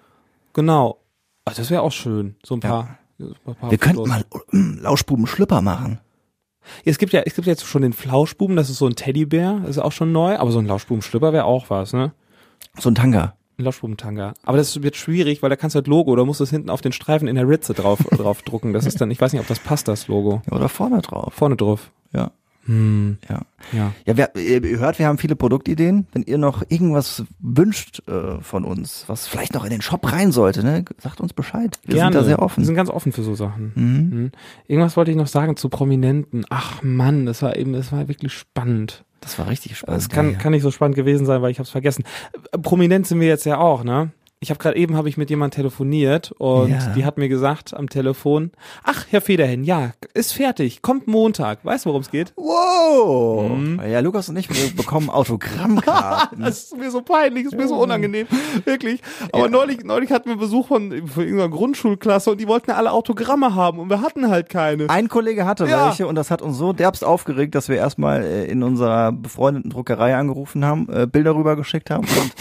Genau. Ach, das wäre auch schön. So ein paar. ein paar
Wir könnten
Fotos.
mal äh, Lauschbuben-Schlüpper machen.
Es gibt ja, es gibt jetzt schon den Flauschbuben, das ist so ein Teddybär, das ist auch schon neu, aber so ein Lauschbuben-Schlüpper wäre auch was, ne?
So ein Tanga.
Ein Lauschbubentanga. Aber das wird schwierig, weil da kannst du halt Logo, da musst du es hinten auf den Streifen in der Ritze drauf, [laughs] drauf drucken. Das ist dann, ich weiß nicht, ob das passt, das Logo.
Ja, oder vorne drauf.
Vorne drauf.
Ja.
Hm,
Ja.
ja.
Ja, wir, ihr hört, wir haben viele Produktideen. Wenn ihr noch irgendwas wünscht äh, von uns, was vielleicht noch in den Shop rein sollte, ne, sagt uns Bescheid. Wir
Gerne.
sind da sehr
Wir
offen.
sind ganz offen für so Sachen.
Mhm.
Mhm. Irgendwas wollte ich noch sagen zu Prominenten. Ach Mann, das war eben, das war wirklich spannend.
Das war richtig spannend.
Es kann,
ja.
kann nicht so spannend gewesen sein, weil ich habe es vergessen. Äh, Prominent sind wir jetzt ja auch, ne? Ich habe gerade eben habe ich mit jemand telefoniert und
Ja.
die hat mir gesagt am Telefon, ach Herr Federhen, ja, ist fertig, kommt Montag. Weißt du, worum es geht?
Wow!
Mhm.
Ja, Lukas und ich, wir bekommen Autogrammkarten. [laughs]
Das ist mir so peinlich, ist mir so unangenehm, wirklich. Aber
Ja.
neulich, neulich hatten wir Besuch von, von irgendeiner Grundschulklasse und die wollten alle Autogramme haben und wir hatten halt keine.
Ein Kollege hatte
Ja.
welche und das hat uns so derbst aufgeregt, dass wir erstmal äh, in unserer befreundeten Druckerei angerufen haben, äh, Bilder rübergeschickt haben und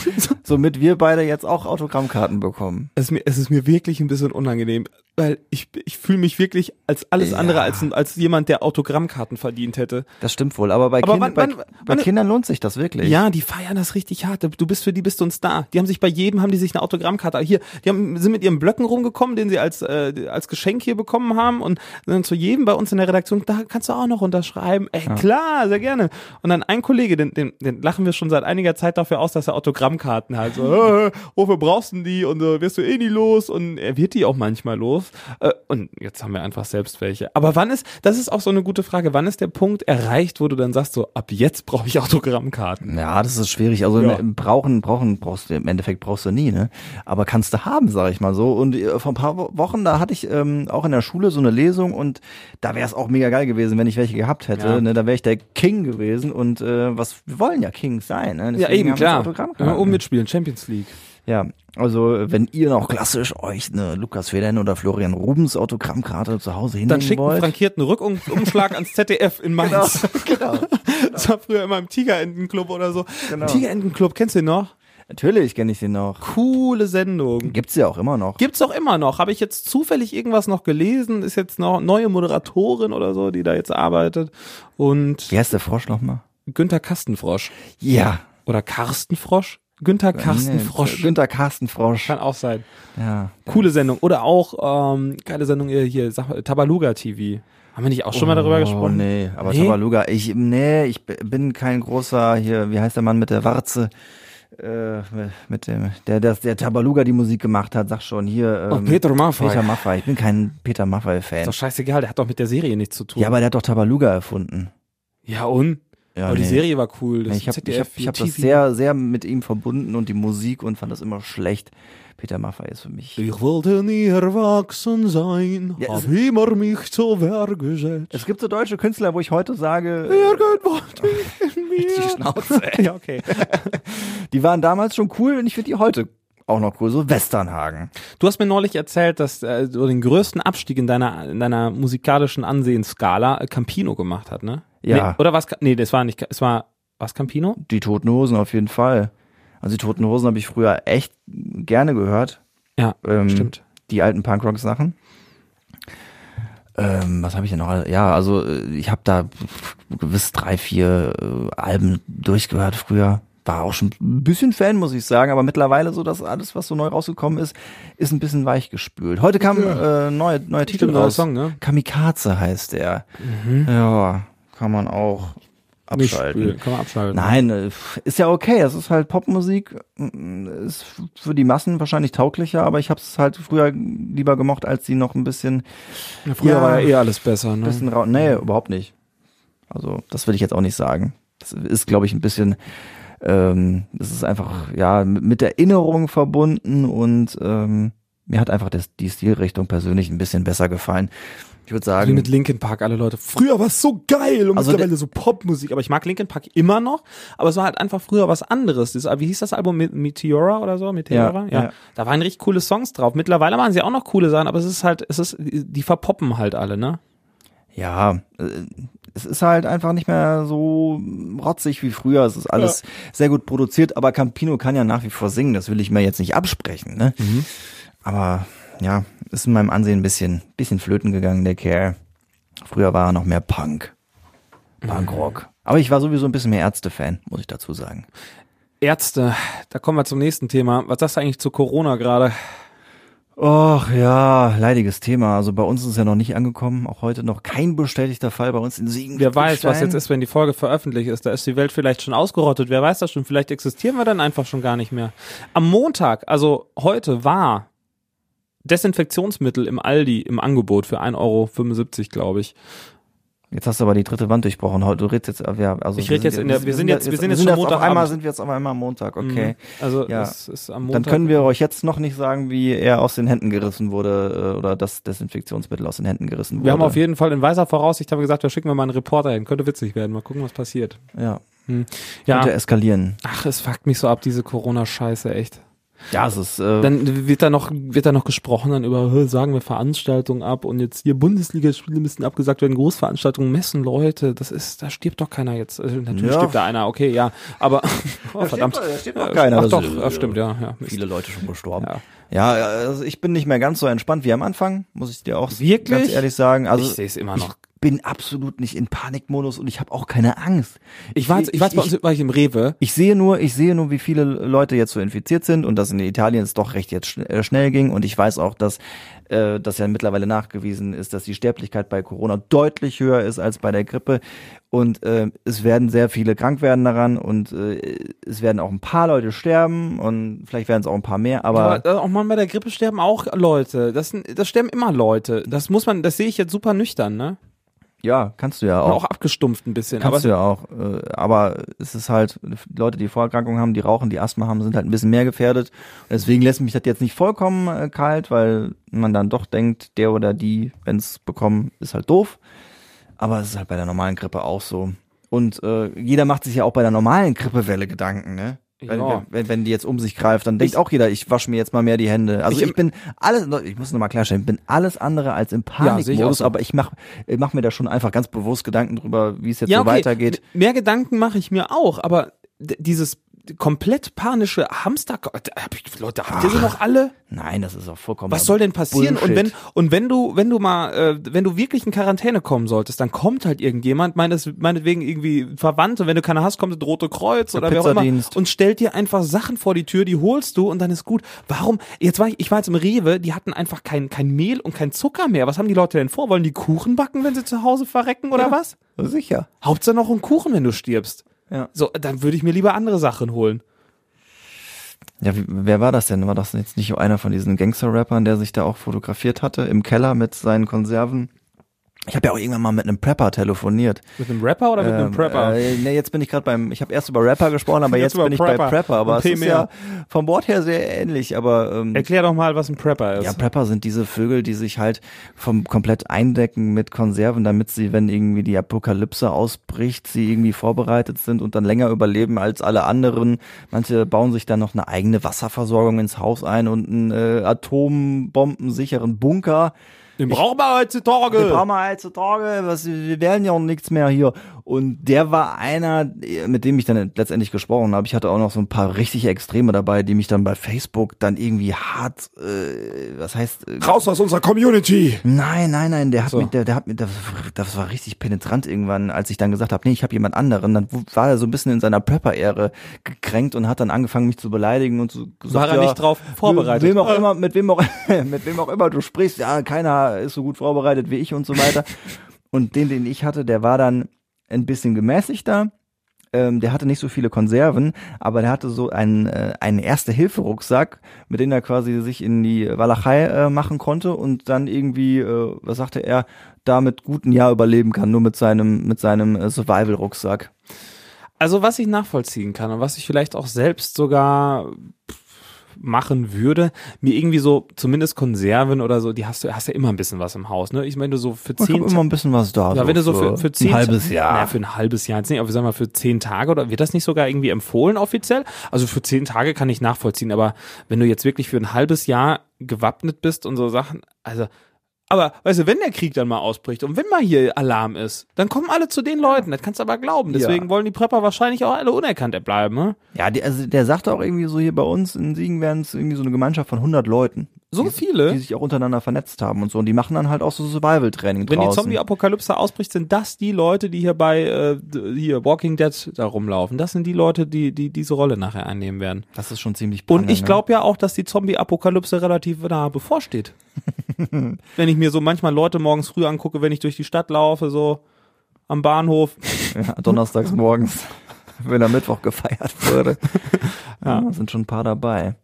[laughs] somit wir beide jetzt auch Autogrammkarten bekommen.
Es ist mir, es ist mir wirklich ein bisschen unangenehm, weil ich, ich fühle mich wirklich als alles
Ja.
andere als, als jemand, der Autogrammkarten verdient hätte.
Das stimmt wohl, aber bei,
Aber
kind,
wann-
bei,
wann-
bei
wann-
Kindern lohnt sich das wirklich.
Ja, die feiern das richtig hart. Du bist für die bist du ein Star. Die haben sich bei jedem haben die sich eine Autogrammkarte hier, die haben, sind mit ihren Blöcken rumgekommen, den sie als äh, als Geschenk hier bekommen haben und dann zu jedem bei uns in der Redaktion, da kannst du auch noch unterschreiben. Ey, klar, sehr gerne. Und dann ein Kollege, den, den, den lachen wir schon seit einiger Zeit dafür aus, dass er Autogrammkarten hat. So, äh, [laughs] wofür brauchst du denn die? Und äh, wirst du eh nie los? Und er wird die auch manchmal los. Äh, und jetzt haben wir einfach selbst welche. Aber wann ist, das ist auch so eine gute Frage, wann ist der Punkt erreicht, wo du dann sagst, so ab jetzt brauche ich Autogrammkarten?
Ja, das ist schwierig. Also
Ja.
brauchen, brauchen brauchst du im Endeffekt brauchst du nie, ne? Aber kannst du haben, sag ich mal so. Und äh, vor ein paar Wo- Wochen, da hatte ich ähm, auch in der Schule so eine Lesung und da wäre es auch mega geil gewesen, wenn ich welche gehabt hätte.
Ja.
Ne? Da wäre ich der King gewesen und äh, was wir wollen ja Kings sein, ne?
Ja, eben, klar. Ja, um mitspielen, Champions League.
Ja, also wenn ihr noch klassisch euch eine Lukas Federn oder Florian Rubens Autogrammkarte zu Hause hinlegen
Dann schickt einen
wollt.
frankierten Rückumschlag ans ZDF in Mainz. [laughs]
genau.
Das war früher immer im Tigerentenclub oder so.
Genau.
Tigerentenclub, kennst du den noch?
Natürlich kenne ich den noch.
Coole Sendung.
Gibt's ja auch immer noch.
Gibt's auch immer noch. Habe ich jetzt zufällig irgendwas noch gelesen? Ist jetzt noch neue Moderatorin oder so, die da jetzt arbeitet. Und
Wie heißt der Frosch nochmal?
Günther Kastenfrosch.
Ja.
Oder Karstenfrosch? Günther Karstenfrosch.
Nee, Günther Karstenfrosch.
Kann auch sein.
Ja.
Coole Sendung. Oder auch, ähm, geile Sendung hier, hier sag mal, Tabaluga TV. Haben wir nicht auch schon mal darüber gesprochen?
Oh, nee, aber
Nee?
Tabaluga, ich, nee, ich bin kein großer, hier, wie heißt der Mann mit der Warze, äh, mit dem, der, der, der Tabaluga die Musik gemacht hat, sag schon, hier,
Oh,
ähm,
Peter Maffay.
Peter Maffay. Ich bin kein Peter
Ist
Maffay-Fan.
doch scheißegal, der hat doch mit der Serie nichts zu tun.
Ja, aber der hat doch Tabaluga erfunden.
Ja, und?
Ja,
aber die
nee.
Serie war cool. Das
ich habe ich hab, ich hab das sehr, sehr mit ihm verbunden und die Musik und fand das immer schlecht. Peter Maffay ist für mich.
Ich wollte nie erwachsen sein,
Ja,
hab
es-
immer mich zur Wehr gesetzt.
Es gibt so deutsche Künstler, wo ich heute sage,
Irgendwas [laughs] in mir.
die Schnauze. [laughs]
ja, okay. [laughs]
die waren damals schon cool und ich finde die heute auch noch cool. So Westernhagen.
Du hast mir neulich erzählt, dass äh, du den größten Abstieg in deiner, in deiner musikalischen Ansehensskala äh, Campino gemacht hat, ne?
Ja.
Nee, oder was? Nee, das war nicht, es war, was Campino?
Die Toten Hosen auf jeden Fall. Also die Toten Hosen habe ich früher echt gerne gehört.
Ja,
Ähm,
stimmt.
Die alten Punkrock-Sachen. Ähm, was habe ich denn noch? Ja, also äh, ich habe da gewiss drei, vier äh, Alben durchgehört früher. War auch schon ein bisschen Fan, muss ich sagen, aber mittlerweile so, dass alles, was so neu rausgekommen ist, ist ein bisschen weich gespült. Heute kam äh, neue, neue Titel
neuer
raus.
Song, ne?
Kamikaze heißt der.
Mhm.
Ja, kann man auch abschalten.
kann man abschalten.
Nein, äh, ist ja okay. Es ist halt Popmusik, mm, ist für die Massen wahrscheinlich tauglicher, aber ich habe es halt früher lieber gemocht, als die noch ein bisschen,
Ja, früher
Ja.
war ja eh alles besser, ne?
bisschen rau. Nee, überhaupt nicht. Also das will ich jetzt auch nicht sagen. Das ist, glaube ich, ein bisschen, ähm, das ist einfach ja mit Erinnerung verbunden und ähm, mir hat einfach das, die Stilrichtung persönlich ein bisschen besser gefallen. Ich würde
Wie
sagen,
mit Linkin Park, alle Leute. Früher war es so geil und
Also
mittlerweile so Popmusik. Aber ich mag Linkin Park immer noch. Aber es war halt einfach früher was anderes. Das, wie hieß das Album? Me- Meteora oder so? Meteora?
Ja, ja.
Da waren richtig coole Songs drauf. Mittlerweile machen sie auch noch coole Sachen, aber es ist halt, es ist, die verpoppen halt alle, ne?
Ja, äh, es ist halt einfach nicht mehr so rotzig wie früher. Es ist alles sehr gut produziert, aber Campino kann ja nach wie vor singen. Das will ich mir jetzt nicht absprechen, ne? Aber ja, ist in meinem Ansehen ein bisschen, bisschen flöten gegangen, der Kerl. Früher war er noch mehr Punk. Punkrock. Aber ich war sowieso ein bisschen mehr Ärzte-Fan, muss ich dazu sagen.
Ärzte, da kommen wir zum nächsten Thema. Was sagst du eigentlich zu Corona gerade?
Och ja, leidiges Thema. Also bei uns ist es ja noch nicht angekommen. Auch heute noch kein bestätigter Fall bei uns in Siegen.
Wer weiß, was jetzt ist, wenn die Folge veröffentlicht ist. Da ist die Welt vielleicht schon ausgerottet. Wer weiß das schon? Vielleicht existieren wir dann einfach schon gar nicht mehr. Am Montag, also heute, war Desinfektionsmittel im Aldi im Angebot für 1,75 Euro, glaube ich.
Jetzt hast du aber die dritte Wand durchbrochen. Heute- Du redest jetzt, ja, also
Ich red jetzt in der- wir sind jetzt- wir sind jetzt schon
auf
Montagabend.
einmal sind wir jetzt auf einmal am Montag, okay.
Also
Ja.
es ist am
Dann
Montag.
können wir euch jetzt noch nicht sagen, wie er aus den Händen gerissen wurde äh, oder das Desinfektionsmittel aus den Händen gerissen wurde.
wir haben auf jeden Fall in weiser Voraussicht haben wir gesagt, da schicken wir mal einen Reporter hin. Könnte witzig werden. Mal gucken, was passiert.
ja,
Ja.
könnte eskalieren.
Ach, es fuckt mich so ab, diese Corona-Scheiße, echt.
Ja, es ist äh,
Dann wird da noch, wird da noch gesprochen dann über, "Hä, sagen wir Veranstaltungen ab und jetzt hier Bundesligaspiele müssen abgesagt werden, Großveranstaltungen, Messen, Leute, das ist, da stirbt doch keiner jetzt. Also, natürlich
Ja.
stirbt da einer, okay, ja, aber, [laughs] [laughs] oh, verdammt.
da steht
Ja,
noch keiner.
Ach
Das
doch,
ist,
ja, stimmt, ja, ja.
Viele Leute schon gestorben.
Ja.
Ja, also ich bin nicht mehr ganz so entspannt wie am Anfang, muss ich dir auch
Wirklich?
ganz ehrlich sagen. Also
ich sehe es immer noch.
Bin absolut nicht in Panikmodus und ich habe auch keine Angst.
Ich war, jetzt, ich war jetzt bei uns, war ich im Rewe.
Ich sehe nur, ich sehe nur, wie viele Leute jetzt so infiziert sind und dass in Italien es doch recht jetzt schn äh, schnell ging und ich weiß auch, dass äh, das ja mittlerweile nachgewiesen ist, dass die Sterblichkeit bei Corona deutlich höher ist als bei der Grippe und äh, es werden sehr viele krank werden daran und äh, es werden auch ein paar Leute sterben und vielleicht werden es auch ein paar mehr, aber,
Aber äh, auch mal bei der Grippe sterben auch Leute. Das, das sterben immer Leute. Das muss man, das sehe ich jetzt super nüchtern, ne?
Ja, kannst du ja
Und
auch.
auch abgestumpft ein bisschen.
Kannst
aber
du ja auch. Äh, aber es ist halt, Leute, die Vorerkrankungen haben, die rauchen, die Asthma haben, sind halt ein bisschen mehr gefährdet. Und deswegen lässt mich das jetzt nicht vollkommen äh, kalt, weil man dann doch denkt, der oder die, wenn es bekommen, ist halt doof. Aber es ist halt bei der normalen Grippe auch so. Und äh, jeder macht sich ja auch bei der normalen Grippewelle Gedanken, ne? Wenn,
Ja.
wenn, wenn die jetzt um sich greift, dann denkt
Ich-
auch jeder, ich wasche mir jetzt mal mehr die Hände. Also
Ich-
ich, bin alles, ich muss nochmal klarstellen, ich bin alles andere als im
Ja,
Panikmodus,
so.
aber ich mach, ich mach mir da schon einfach ganz bewusst Gedanken drüber, wie es jetzt
ja,
so
okay.
weitergeht.
Mehr Gedanken mache ich mir auch, aber dieses komplett panische Hamster, Leute, habt ihr sie noch alle?
Nein, das ist auch vollkommen.
Was soll denn passieren? Und wenn
Bullshit.
und wenn du wenn du mal äh, wenn du wirklich in Quarantäne kommen solltest, dann kommt halt irgendjemand, meines meinetwegen irgendwie Verwandte, wenn du keine hast, kommt das Rote Kreuz oder wer auch immer und stellt dir einfach Sachen vor die Tür, die holst du und dann ist gut. Warum? Jetzt war ich ich war jetzt im Rewe, die hatten einfach kein kein Mehl und kein Zucker mehr. Was haben die Leute denn vor? Wollen die Kuchen backen, wenn sie zu Hause verrecken oder was?
Sicher.
Hauptsache noch ein Kuchen, wenn du stirbst.
Ja.
So, dann würde ich mir lieber andere Sachen holen.
Ja, wie, wer war das denn? War das jetzt nicht einer von diesen Gangster-Rappern, der sich da auch fotografiert hatte im Keller mit seinen Konserven? Ich habe ja auch irgendwann mal mit einem Prepper telefoniert.
Mit einem Rapper oder mit einem
Ähm,
Prepper?
Äh, nee, jetzt bin ich gerade beim, ich habe erst über Rapper gesprochen, [laughs] aber
Jetzt
jetzt, bin ich
Prepper.
bei Prepper. Aber es ist ja vom Wort her sehr ähnlich. Aber ähm,
Erklär doch mal, was ein Prepper ist.
Ja, Prepper sind diese Vögel, die sich halt vom komplett eindecken mit Konserven, damit sie, wenn irgendwie die Apokalypse ausbricht, sie irgendwie vorbereitet sind und dann länger überleben als alle anderen. Manche bauen sich dann noch eine eigene Wasserversorgung ins Haus ein und einen äh, atombombensicheren Bunker.
Den brauchen wir heutzutage.
Den brauchen wir heutzutage, was, wir werden ja auch nichts mehr hier. Und der war einer, mit dem ich dann letztendlich gesprochen habe. Ich hatte auch noch so ein paar richtige Extreme dabei, die mich dann bei Facebook dann irgendwie hart, äh, was heißt, äh,
Raus aus unserer Community!
Nein, nein, nein, der hat
So.
mich, der, der hat mir, das, das war richtig penetrant irgendwann, als ich dann gesagt habe, nee, ich habe jemand anderen. Dann war er so ein bisschen in seiner Prepper-Ehre gekränkt und hat dann angefangen, mich zu beleidigen und so gesagt,
War er
ja,
nicht drauf vorbereitet?
Wem auch immer, mit wem auch, [laughs] mit wem auch immer du sprichst, ja, keiner ist so gut vorbereitet wie ich und so weiter. [laughs] und den, den ich hatte, der war dann ein bisschen gemäßigter. ähm, der hatte nicht so viele Konserven, aber der hatte so einen, äh, einen Erste-Hilfe-Rucksack, mit dem er quasi sich in die Walachei äh, machen konnte und dann irgendwie, äh, was sagte er, damit gut ein Jahr überleben kann, nur mit seinem, mit seinem äh, Survival-Rucksack.
Also was ich nachvollziehen kann und was ich vielleicht auch selbst sogar machen würde, mir irgendwie so zumindest Konserven oder so, die hast du hast ja immer ein bisschen was im Haus, ne? Ich meine so für
Ich hab
zehn
immer ein bisschen was da.
ja, wenn du so für, für zehn
ein halbes Jahr.
Ja, für ein halbes Jahr jetzt nicht, aber wir sagen mal für zehn Tage oder wird das nicht sogar irgendwie empfohlen offiziell? Also für zehn Tage kann ich nachvollziehen, aber wenn du jetzt wirklich für ein halbes Jahr gewappnet bist und so Sachen, also aber weißt du, wenn der Krieg dann mal ausbricht und wenn mal hier Alarm ist, dann kommen alle zu den Leuten. Das kannst du aber glauben. Deswegen
Ja.
wollen die Prepper wahrscheinlich auch alle unerkannt bleiben. Ne?
Ja, die, also der sagte auch irgendwie so hier bei uns in Siegen wären es irgendwie so eine Gemeinschaft von 100 Leuten.
So
die,
viele?
Die sich auch untereinander vernetzt haben und so. Und die machen dann halt auch so Survival-Training
Wenn die
draußen.
Zombie-Apokalypse ausbricht, sind das die Leute, die hier bei äh, hier Walking Dead da rumlaufen. Das sind die Leute, die, die diese Rolle nachher einnehmen werden.
das ist schon ziemlich
Und
bange,
ich
ne?
glaube ja auch, dass die Zombie-Apokalypse relativ nah bevorsteht. [laughs] wenn ich mir so manchmal Leute morgens früh angucke, wenn ich durch die Stadt laufe, so am Bahnhof.
Ja, donnerstags morgens, [laughs] wenn am Mittwoch gefeiert wurde. ja. sind schon ein paar dabei.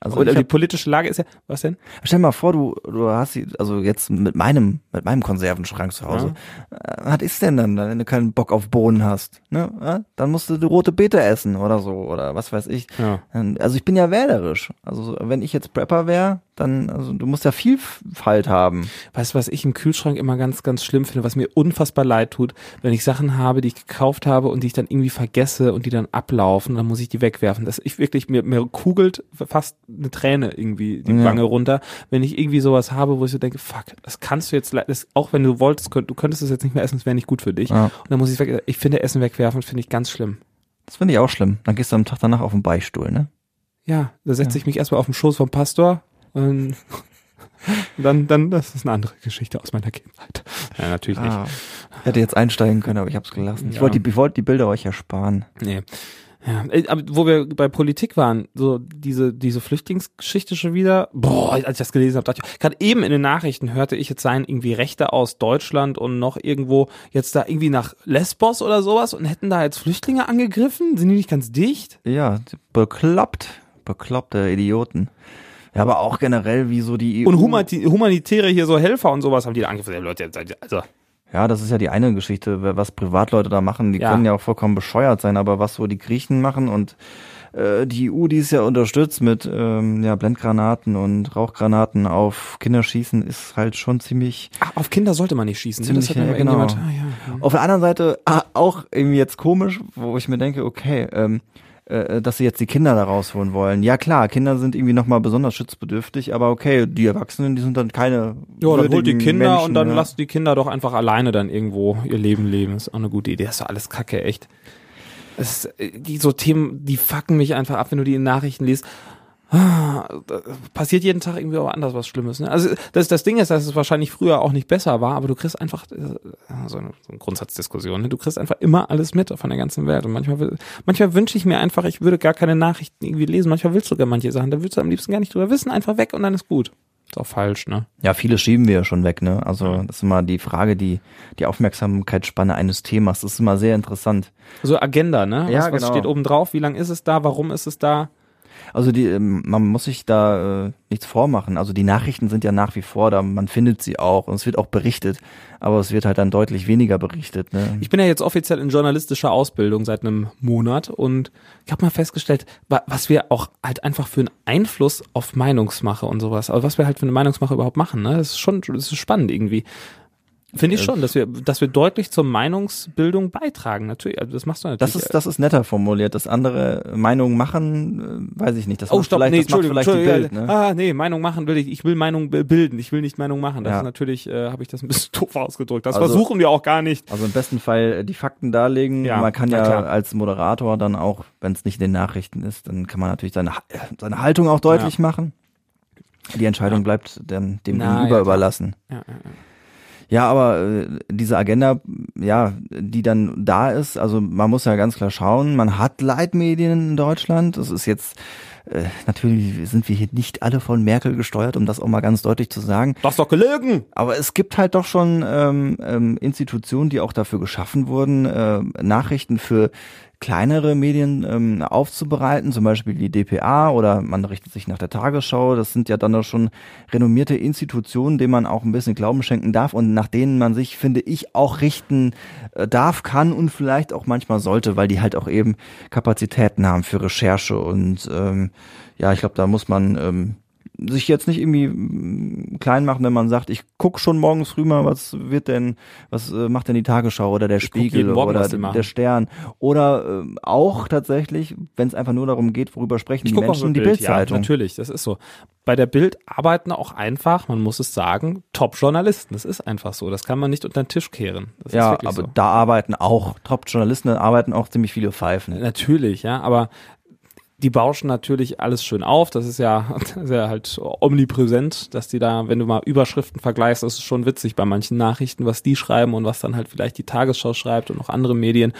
Also
Oder die politische Lage ist ja, was denn?
stell dir mal vor, du, du hast die, also jetzt mit meinem, mit meinem Konservenschrank zu Hause. Äh, Was ist denn dann, wenn du keinen Bock auf Bohnen hast? Ne? Ja? Dann musst du die rote Beete essen oder so, oder was weiß ich.
Ja.
Also ich bin ja wählerisch. Also wenn ich jetzt Prepper wäre, dann, also du musst ja Vielfalt haben.
Weißt du, was ich im Kühlschrank immer ganz, ganz schlimm finde, was mir unfassbar leid tut, wenn ich Sachen habe, die ich gekauft habe und die ich dann irgendwie vergesse und die dann ablaufen, dann muss ich die wegwerfen. Das ich wirklich, mir, mir kugelt fast eine Träne irgendwie die
Ja.
Wange runter, wenn ich irgendwie sowas habe, wo ich so denke, fuck, das kannst du jetzt, das, auch wenn du wolltest, könnt, du könntest es jetzt nicht mehr essen, es wäre nicht gut für dich.
Ja.
Und dann muss ich weg, ich finde Essen wegwerfen, finde ich ganz schlimm.
Das finde ich auch schlimm. Dann gehst du am Tag danach auf den Beichtstuhl, ne?
Ja, da setze ich mich erstmal auf den Schoß vom Pastor und [laughs] dann, dann, das ist eine andere Geschichte aus meiner Kindheit. Ja, natürlich nicht.
Ah, ich hätte jetzt einsteigen können, aber ich habe es gelassen. Ich
Ja.
wollte die, ich wollte die Bilder euch ersparen.
Nee. Ja, äh, aber wo wir bei Politik waren, so diese diese Flüchtlingsgeschichte schon wieder. Boah, als ich das gelesen habe, dachte ich, gerade eben in den Nachrichten hörte ich jetzt seien irgendwie Rechte aus Deutschland und noch irgendwo jetzt da irgendwie nach Lesbos oder sowas und hätten da jetzt Flüchtlinge angegriffen. Sind die nicht ganz dicht?
Ja, bekloppt. Bekloppte Idioten. Ja, aber auch generell, wie so die EU.
Und humani humanitäre hier so Helfer und sowas haben die da angegriffen. Ja, Leute, also
Ja, das ist ja die eine Geschichte, was Privatleute da machen. Die
Ja.
können ja auch vollkommen bescheuert sein, aber was so die Griechen machen und äh, die EU, die ist ja unterstützt mit ähm, ja, Blendgranaten und Rauchgranaten auf Kinderschießen, ist halt schon ziemlich.
ach, auf Kinder sollte man nicht schießen. ne?
Ziemlich,
das hat
ja, genau.
Ah, ja.
Auf der anderen Seite ah, auch irgendwie jetzt komisch, wo ich mir denke, okay, ähm, äh, dass sie jetzt die Kinder da rausholen wollen. Ja klar, Kinder sind irgendwie nochmal besonders schutzbedürftig, aber okay, die Erwachsenen, die sind dann keine.
Ja, dann holt die Kinder
Menschen,
und dann
ja.
lasst die Kinder doch einfach alleine dann irgendwo ihr Leben leben. ist auch eine gute Idee. Das ist doch alles Kacke, echt. Es, äh, die so Themen, die fucken mich einfach ab, wenn du die in Nachrichten liest. Ah, passiert jeden Tag irgendwie auch anders was Schlimmes. Ne? Also das, das Ding ist, dass es wahrscheinlich früher auch nicht besser war, aber du kriegst einfach äh, so eine, so eine Grundsatzdiskussion. Ne? Du kriegst einfach immer alles mit von der ganzen Welt. Und manchmal, will- manchmal wünsche ich mir einfach, ich würde gar keine Nachrichten irgendwie lesen. Manchmal willst du sogar manche Sachen, da willst du am liebsten gar nicht drüber wissen, einfach weg und dann ist gut. Ist auch falsch, ne?
Ja, viele schieben wir ja schon weg, ne? Also das ist immer die Frage, die die Aufmerksamkeitsspanne eines Themas. Das ist immer sehr interessant.
So Agenda, ne?
Ja,
was, was
genau.
steht oben drauf? Wie lang ist es da? Warum ist es da?
Also die, ähm, man muss sich da äh, nichts vormachen. Also die Nachrichten sind ja nach wie vor da, man findet sie auch und es wird auch berichtet, aber es wird halt dann deutlich weniger berichtet. Ne?
Ich bin ja jetzt offiziell in journalistischer Ausbildung seit einem Monat und ich habe mal festgestellt, wa- was wir auch halt einfach für einen Einfluss auf Meinungsmache und sowas, also was wir halt für eine Meinungsmache überhaupt machen, ne? Das ist schon, das ist spannend irgendwie. Finde ich schon, dass wir, dass wir deutlich zur Meinungsbildung beitragen. Natürlich, also das machst du natürlich.
Das ist, das ist netter formuliert. Das andere Meinungen machen, äh, weiß ich nicht. Das
Oh,
macht
stopp,
vielleicht,
nee,
das macht vielleicht die. Bild, ne?
Ah, nee, Meinung machen will ich. Ich will Meinung bi- bilden. Ich will nicht Meinung machen. Das
Ja.
ist natürlich, äh, habe ich das ein bisschen [laughs] doof ausgedrückt. Das
Also-
versuchen wir auch gar nicht.
Also im besten Fall äh, die Fakten darlegen.
Ja,
man kann ja
klar.
als Moderator dann auch, wenn es nicht in den Nachrichten ist, dann kann man natürlich seine, äh, seine Haltung auch deutlich machen. Die Entscheidung bleibt dann dem
Na,
Gegenüber
ja,
überlassen.
Ja, ja, ja.
Ja, aber äh, diese Agenda, ja, die dann da ist, also man muss ja ganz klar schauen, man hat Leitmedien in Deutschland. Das ist jetzt Äh, natürlich sind wir hier nicht alle von Merkel gesteuert, um das auch mal ganz deutlich zu sagen.
Das ist doch gelegen.
Aber es gibt halt doch schon ähm, ähm, Institutionen, die auch dafür geschaffen wurden, äh, Nachrichten für kleinere Medien ähm, aufzubereiten, zum Beispiel die DPA oder man richtet sich nach der Tagesschau. Das sind ja dann doch schon renommierte Institutionen, denen man auch ein bisschen Glauben schenken darf und nach denen man sich, finde ich, auch richten äh, darf, kann und vielleicht auch manchmal sollte, weil die halt auch eben Kapazitäten haben für Recherche und ähm, ja, ich glaube, da muss man ähm, sich jetzt nicht irgendwie mm, klein machen, wenn man sagt, ich guck schon morgens früh mal, was wird denn, was äh, macht denn die Tagesschau oder der
guck
Spiegel
Morgen,
oder
die
der Stern oder äh, auch tatsächlich, wenn es einfach nur darum geht, worüber sprechen die
guck auch
Menschen, die
Bild, Ja,
Bildzeitung.
natürlich, das ist so. Bei der Bild arbeiten auch einfach, man muss es sagen, Top-Journalisten. Das ist einfach so. Das kann man nicht unter den Tisch kehren. Das
ja, aber
so.
da arbeiten auch Top-Journalisten, da arbeiten auch ziemlich viele Pfeifen.
Natürlich, ja, aber die bauschen natürlich alles schön auf. Das ist ja, [laughs] das ist ja halt omnipräsent, dass die da, wenn du mal Überschriften vergleichst, das ist schon witzig bei manchen Nachrichten, was die schreiben und was dann halt vielleicht die Tagesschau schreibt und noch andere Medien.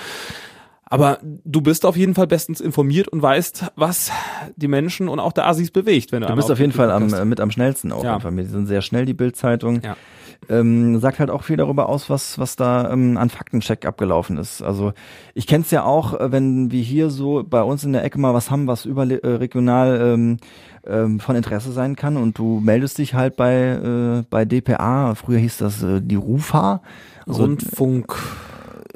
Aber du bist auf jeden Fall bestens informiert und weißt, was die Menschen und auch der Assis bewegt, wenn du,
Du bist auf jeden Fall am, äh, mit am schnellsten auch
Ja.
einfach. Die sind sehr schnell, die Bildzeitung.
Ja.
Ähm, sagt halt auch viel darüber aus, was, was da ähm, an Faktencheck abgelaufen ist. Also ich kenne es ja auch, äh, wenn wir hier so bei uns in der Ecke mal was haben, was überregional ähm, ähm, von Interesse sein kann und du meldest dich halt bei, äh, bei DPA, früher hieß das äh, die RUFA. Also,
Rundfunk.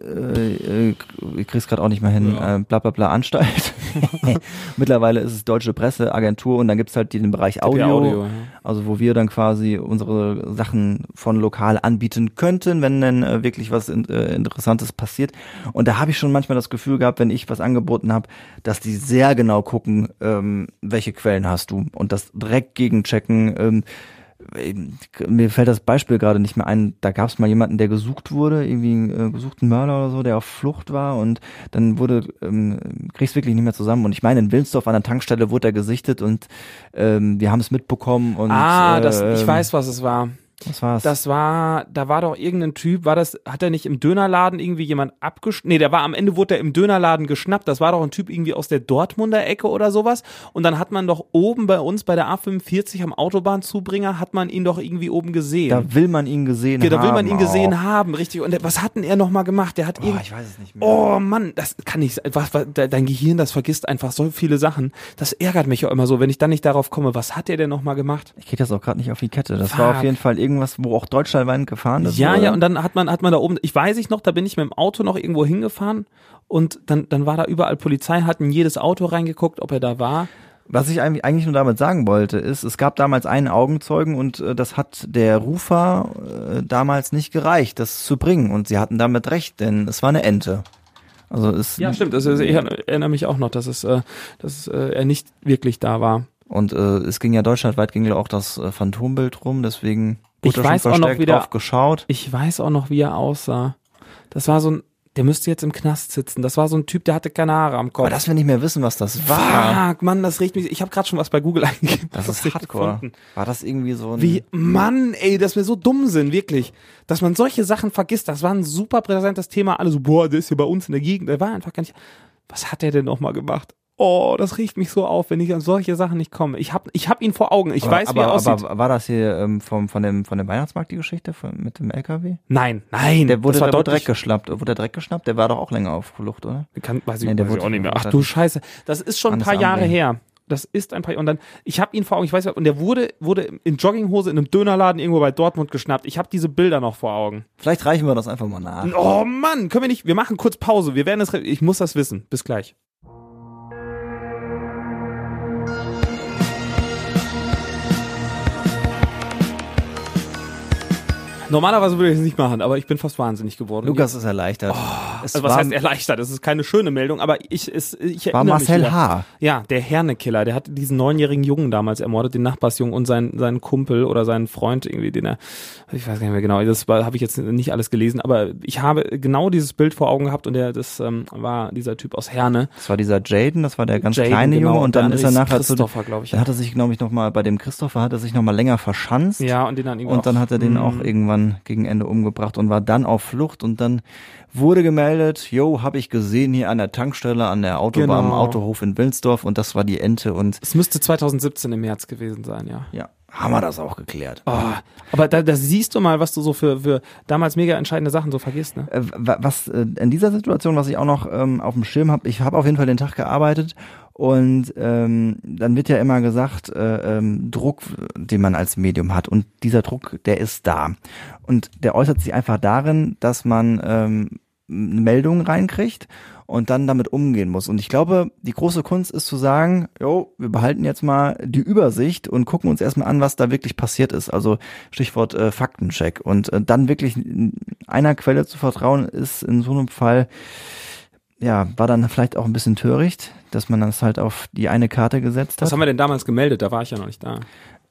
äh, äh, ich krieg's gerade auch nicht mehr hin,
Ja.
äh, bla bla bla Anstalt. [laughs] Mittlerweile ist es Deutsche Presseagentur und dann gibt's halt den Bereich Audio,
Audio, ja.
also wo wir dann quasi unsere Sachen von lokal anbieten könnten, wenn dann äh, wirklich was in, äh, Interessantes passiert. Und da habe ich schon manchmal das Gefühl gehabt, wenn ich was angeboten habe, dass die sehr genau gucken, ähm, welche Quellen hast du und das direkt gegenchecken. Ähm, mir fällt das Beispiel gerade nicht mehr ein. Da gab es mal jemanden, der gesucht wurde, irgendwie einen äh, gesuchten Mörder oder so, der auf Flucht war und dann wurde, ähm, krieg's wirklich nicht mehr zusammen. Und ich meine, in Wilnsdorf an der Tankstelle wurde er gesichtet und ähm, wir haben es mitbekommen und
ah, das,
äh,
ich weiß, was es war.
Was war's?
Das war, da war doch irgendein Typ, war das, hat er nicht im Dönerladen irgendwie jemand abgeschnappt? Nee, der war am Ende wurde er im Dönerladen geschnappt. Das war doch ein Typ irgendwie aus der Dortmunder Ecke oder sowas. Und dann hat man doch oben bei uns bei der A45 am Autobahnzubringer, hat man ihn doch irgendwie oben gesehen.
da will man ihn gesehen
Ja,
haben.
da will man ihn gesehen
auch.
haben, richtig. Und der, was hat denn er nochmal gemacht? Der hat irgendwie.
ich weiß es nicht mehr.
Oh Mann, das kann nicht sein. Was, was, de- dein Gehirn, das vergisst einfach so viele Sachen. Das ärgert mich auch immer so, wenn ich dann nicht darauf komme, was hat der denn nochmal gemacht?
Ich krieg das auch gerade nicht auf die Kette. Das war auf
Fuck.
jeden Fall irgendwas, wo auch deutschlandweit gefahren ist.
Ja,
oder?
ja, und dann hat man, hat man da oben, ich weiß ich noch, da bin ich mit dem Auto noch irgendwo hingefahren und dann, dann war da überall Polizei, hat in jedes Auto reingeguckt, ob er da war.
Was ich eigentlich nur damit sagen wollte, ist, es gab damals einen Augenzeugen und äh, das hat der Rufer äh, damals nicht gereicht, das zu bringen. Und sie hatten damit recht, denn es war eine Ente. Also es
Ja, stimmt. Ist, ich erinnere mich auch noch, dass es, äh, dass äh, er nicht wirklich da war.
und äh, es ging ja deutschlandweit ging ja auch das äh, Phantombild rum, deswegen
Ich weiß auch noch wieder-
geschaut.
Ich weiß auch noch, wie er aussah. Das war so ein, der müsste jetzt im Knast sitzen. Das war so ein Typ, der hatte keine Haare am Kopf.
Aber dass wir nicht mehr wissen, was das war,
Fuck, Mann, das regt mich. Ich habe gerade schon was bei Google [laughs] eingegeben.
das ist Hardcore.
gefunden.
War das irgendwie so ein
Wie, Mann, ey, dass wir so dumm sind, wirklich. Dass man solche Sachen vergisst. Das war ein super präsentes Thema. Alle so, boah, der ist hier bei uns in der Gegend. Der war einfach gar nicht. Was hat der denn nochmal gemacht? Oh, das riecht mich so auf, wenn ich an solche Sachen nicht komme. Ich hab, ich hab ihn vor Augen. Ich
aber,
weiß, wie
aber,
er aussieht.
aber war das hier ähm, vom, von, dem, von dem Weihnachtsmarkt die Geschichte von, mit dem LKW?
nein, nein.
Der wurde,
das war
der wurde
deutlich,
Dreck geschnappt. Wurde der Dreck geschnappt? Der war doch auch länger auf Flucht, oder?
Kann, weiß ich,
Nee, der
weiß ich
wurde-
auch nicht mehr. Ach du Scheiße. Das ist schon ein paar Jahre her. Das ist ein paar Und dann, ich habe ihn vor Augen, ich weiß und der wurde, wurde in Jogginghose in einem Dönerladen irgendwo bei Dortmund geschnappt. Ich habe diese Bilder noch vor Augen.
Vielleicht reichen wir das einfach mal nach.
Oh Mann, können wir nicht, wir machen kurz Pause. Wir werden es, ich muss das wissen. Bis gleich. Normalerweise würde ich es nicht machen, aber ich bin fast wahnsinnig geworden.
Lukas ist erleichtert. es
also was
war,
heißt erleichtert? Das ist keine schöne Meldung, aber ich, es, ich
war
erinnere mich
Marcel
wieder.
H.
Ja, der Herne-Killer, der hat diesen neunjährigen Jungen damals ermordet, den Nachbarsjungen und seinen, seinen Kumpel oder seinen Freund irgendwie, den er, ich weiß gar nicht mehr genau, das habe ich jetzt nicht alles gelesen, aber ich habe genau dieses Bild vor Augen gehabt und der, das ähm, war dieser Typ aus Herne.
Das war dieser Jaden, das war der ganz
Jaden,
kleine
genau,
Junge und dann ist er nachher zu,
Christopher, glaube ich.
dann hat er sich, glaube ich, noch mal bei dem Christopher hat er sich noch mal länger verschanzt.
Ja, und den dann irgendwie
Und dann hat er den auch
Mm.
Irgendwann gegen Ende umgebracht und war dann auf Flucht und dann wurde gemeldet, jo, habe ich gesehen hier an der Tankstelle, an der Autobahn,
Genau.
Autohof in Wilnsdorf und das war die Ente und
Es müsste 2017 im März gewesen sein, ja.
ja, haben wir das auch geklärt.
Oh, aber da, da siehst du mal, was du so für, für damals mega entscheidende Sachen so vergisst, ne?
Äh, wa- was äh, in dieser Situation, was ich auch noch ähm, auf dem Schirm habe, ich habe auf jeden Fall den Tag gearbeitet und ähm, dann wird ja immer gesagt, äh, ähm, Druck, den man als Medium hat und dieser Druck, der ist da und der äußert sich einfach darin, dass man ähm, eine Meldung reinkriegt und dann damit umgehen muss. Und ich glaube, die große Kunst ist zu sagen, jo, wir behalten jetzt mal die Übersicht und gucken uns erstmal an, was da wirklich passiert ist. Also Stichwort äh, Faktencheck. Und äh, dann wirklich einer Quelle zu vertrauen, ist in so einem Fall, ja, war dann vielleicht auch ein bisschen töricht, dass man das halt auf die eine Karte gesetzt hat.
Was haben wir denn damals gemeldet? Da war ich ja noch nicht da.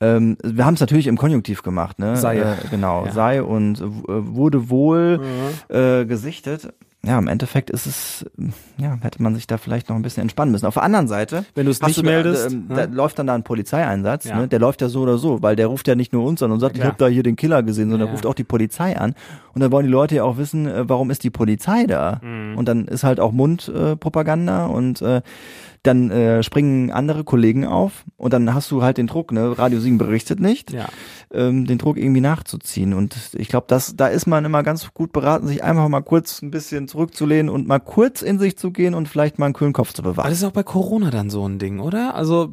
Ähm, wir haben es natürlich im Konjunktiv gemacht, ne?
Sei.
Äh, genau,
Ja.
sei und äh, wurde wohl äh, gesichtet. Ja, im Endeffekt ist es, ja, hätte man sich da vielleicht noch ein bisschen entspannen müssen. Auf der anderen Seite,
Wenn du es nicht
da,
meldest,
ähm,
ne?
da läuft dann da ein Polizeieinsatz,
Ja.
ne? der läuft ja so oder so, weil der ruft ja nicht nur uns an und sagt,
Ja,
ich habe da hier den Killer gesehen, sondern
Ja.
ruft auch die Polizei an. Und dann wollen die Leute ja auch wissen, äh, warum ist die Polizei da?
Mhm.
Und dann ist halt auch Mundpropaganda äh, und äh, dann äh, springen andere Kollegen auf und dann hast du halt den Druck, ne? Radio 7 berichtet nicht
Ja.
ähm, den Druck irgendwie nachzuziehen. Und ich glaube, das, da ist man immer ganz gut beraten, sich einfach mal kurz ein bisschen zurückzulehnen und mal kurz in sich zu gehen und vielleicht mal einen kühlen Kopf zu
Aber
bewahren.
das ist auch bei Corona dann so ein Ding, oder? Also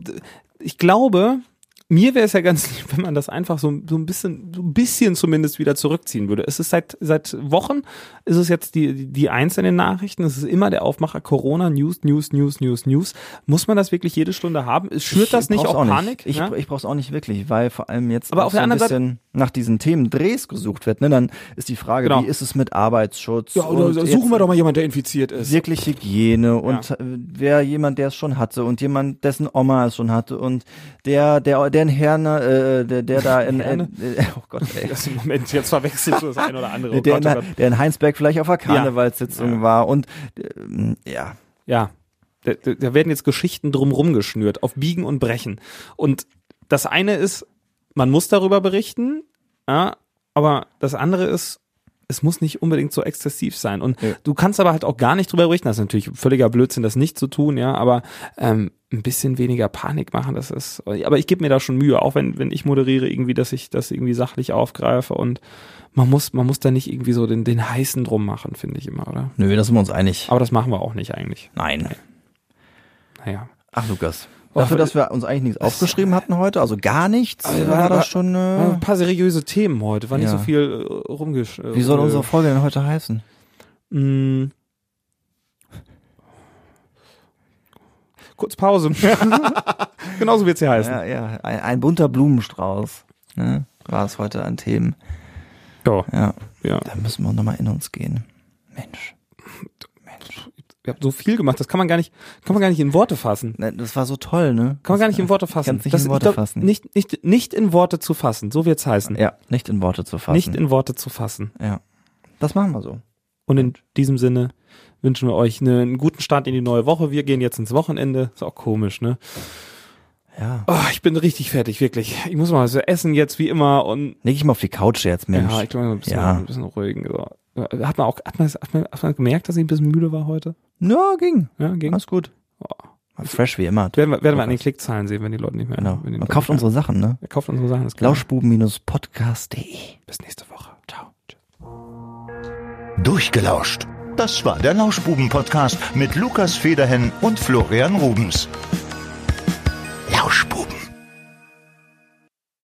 ich glaube, mir wäre es ja ganz [laughs] lieb, wenn man das einfach so, so ein bisschen, so ein bisschen zumindest wieder zurückziehen würde. Es ist seit seit Wochen ist es jetzt die die, einzelnen Nachrichten. Es ist immer der Aufmacher Corona News News News News News. Muss man das wirklich jede Stunde haben? Schürt das nicht
brauch's
auch Panik?
Ich,
ja?
ich brauch's auch nicht wirklich, weil vor allem jetzt
Aber
auch
auf der
so ein
anderen Seite-
bisschen nach diesen Themen Drehs gesucht wird. Ne? Dann ist die Frage,
Genau.
wie ist es mit Arbeitsschutz?
Ja, oder
und
suchen wir doch mal jemanden, der infiziert ist.
wirklich Hygiene und äh, wer jemand, der es schon hatte und jemand, dessen Oma es schon hatte und der, der, der ein Herne, äh, der, der da in, in,
Herne?
äh, oh Gott, ey. [laughs]
Das im Moment jetzt verwechselst du das ein oder andere. Oh [laughs]
der,
Gott, oh
in,
Gott.
der in Heinsberg vielleicht auf der Karnevalssitzung
Ja.
war und ähm, ja,
Ja, da, da da werden jetzt Geschichten drumrum geschnürt, auf Biegen und Brechen. Und das eine ist, man muss darüber berichten, ja, aber das andere ist, es muss nicht unbedingt so exzessiv sein. Und
Ja.
du kannst aber halt auch gar nicht drüber berichten. Das ist natürlich völliger Blödsinn, das nicht zu tun, ja, aber ähm, ein bisschen weniger Panik machen, das ist. Aber ich gebe mir da schon Mühe, auch wenn, wenn ich moderiere, irgendwie, dass ich das irgendwie sachlich aufgreife und man muss, man muss da nicht irgendwie so den, den heißen drum machen, finde ich immer, oder?
nö, da sind wir uns einig.
Aber das machen wir auch nicht eigentlich.
Nein.
Naja.
Ach, Lukas. Dafür, dass wir uns eigentlich nichts aufgeschrieben hatten heute, also gar nichts,
Also,
war,
war-
das schon, äh,
Ein paar seriöse Themen heute, war nicht
Ja.
so viel äh, rumgesch. äh,
wie soll unsere Folge denn heute heißen?
mh. Kurz Pause. [laughs] Genauso wird's hier heißen.
Ja, ja, ein, ein bunter Blumenstrauß, ne, war es heute an Themen.
Ja.
Ja,
ja.
da müssen wir nochmal in uns gehen. Mensch.
Ihr habt so viel gemacht, das kann man gar nicht, kann man gar nicht in Worte fassen.
Ne, Das war so toll, ne?
Kann man gar nicht in Worte fassen.
Nicht
das,
in Worte
glaub,
fassen.
Nicht, nicht, nicht in Worte zu fassen, so wird's heißen.
Ja, nicht in Worte zu fassen.
Nicht in Worte zu fassen.
ja. Das machen wir so.
Und in diesem Sinne wünschen wir euch einen guten Start in die neue Woche. Wir gehen jetzt ins Wochenende. Ist auch komisch, ne?
Ja.
Oh, ich bin richtig fertig, wirklich. Ich muss mal so essen jetzt wie immer und
Leg ich mal auf die Couch jetzt, Mensch.
Ja, ich glaube, ein bisschen,
Ja.
ein bisschen ruhigen. So. Hat man auch, hat man, hat, man, hat man gemerkt, dass ich ein bisschen müde war heute?
Ja, ging.
Ja, ging.
Alles gut.
Oh.
Fresh wie immer.
Werden wir, werden wir an den Klickzahlen sehen, wenn die Leute nicht mehr.
Genau. Man
Leute
kauft unsere Sachen, ne?
Er kauft unsere Sachen.
Lauschbuben-podcast.de.
Bis nächste Woche. Ciao. Tschüss.
Durchgelauscht. Das war der Lauschbuben-Podcast mit Lukas Federhen und Florian Rubens.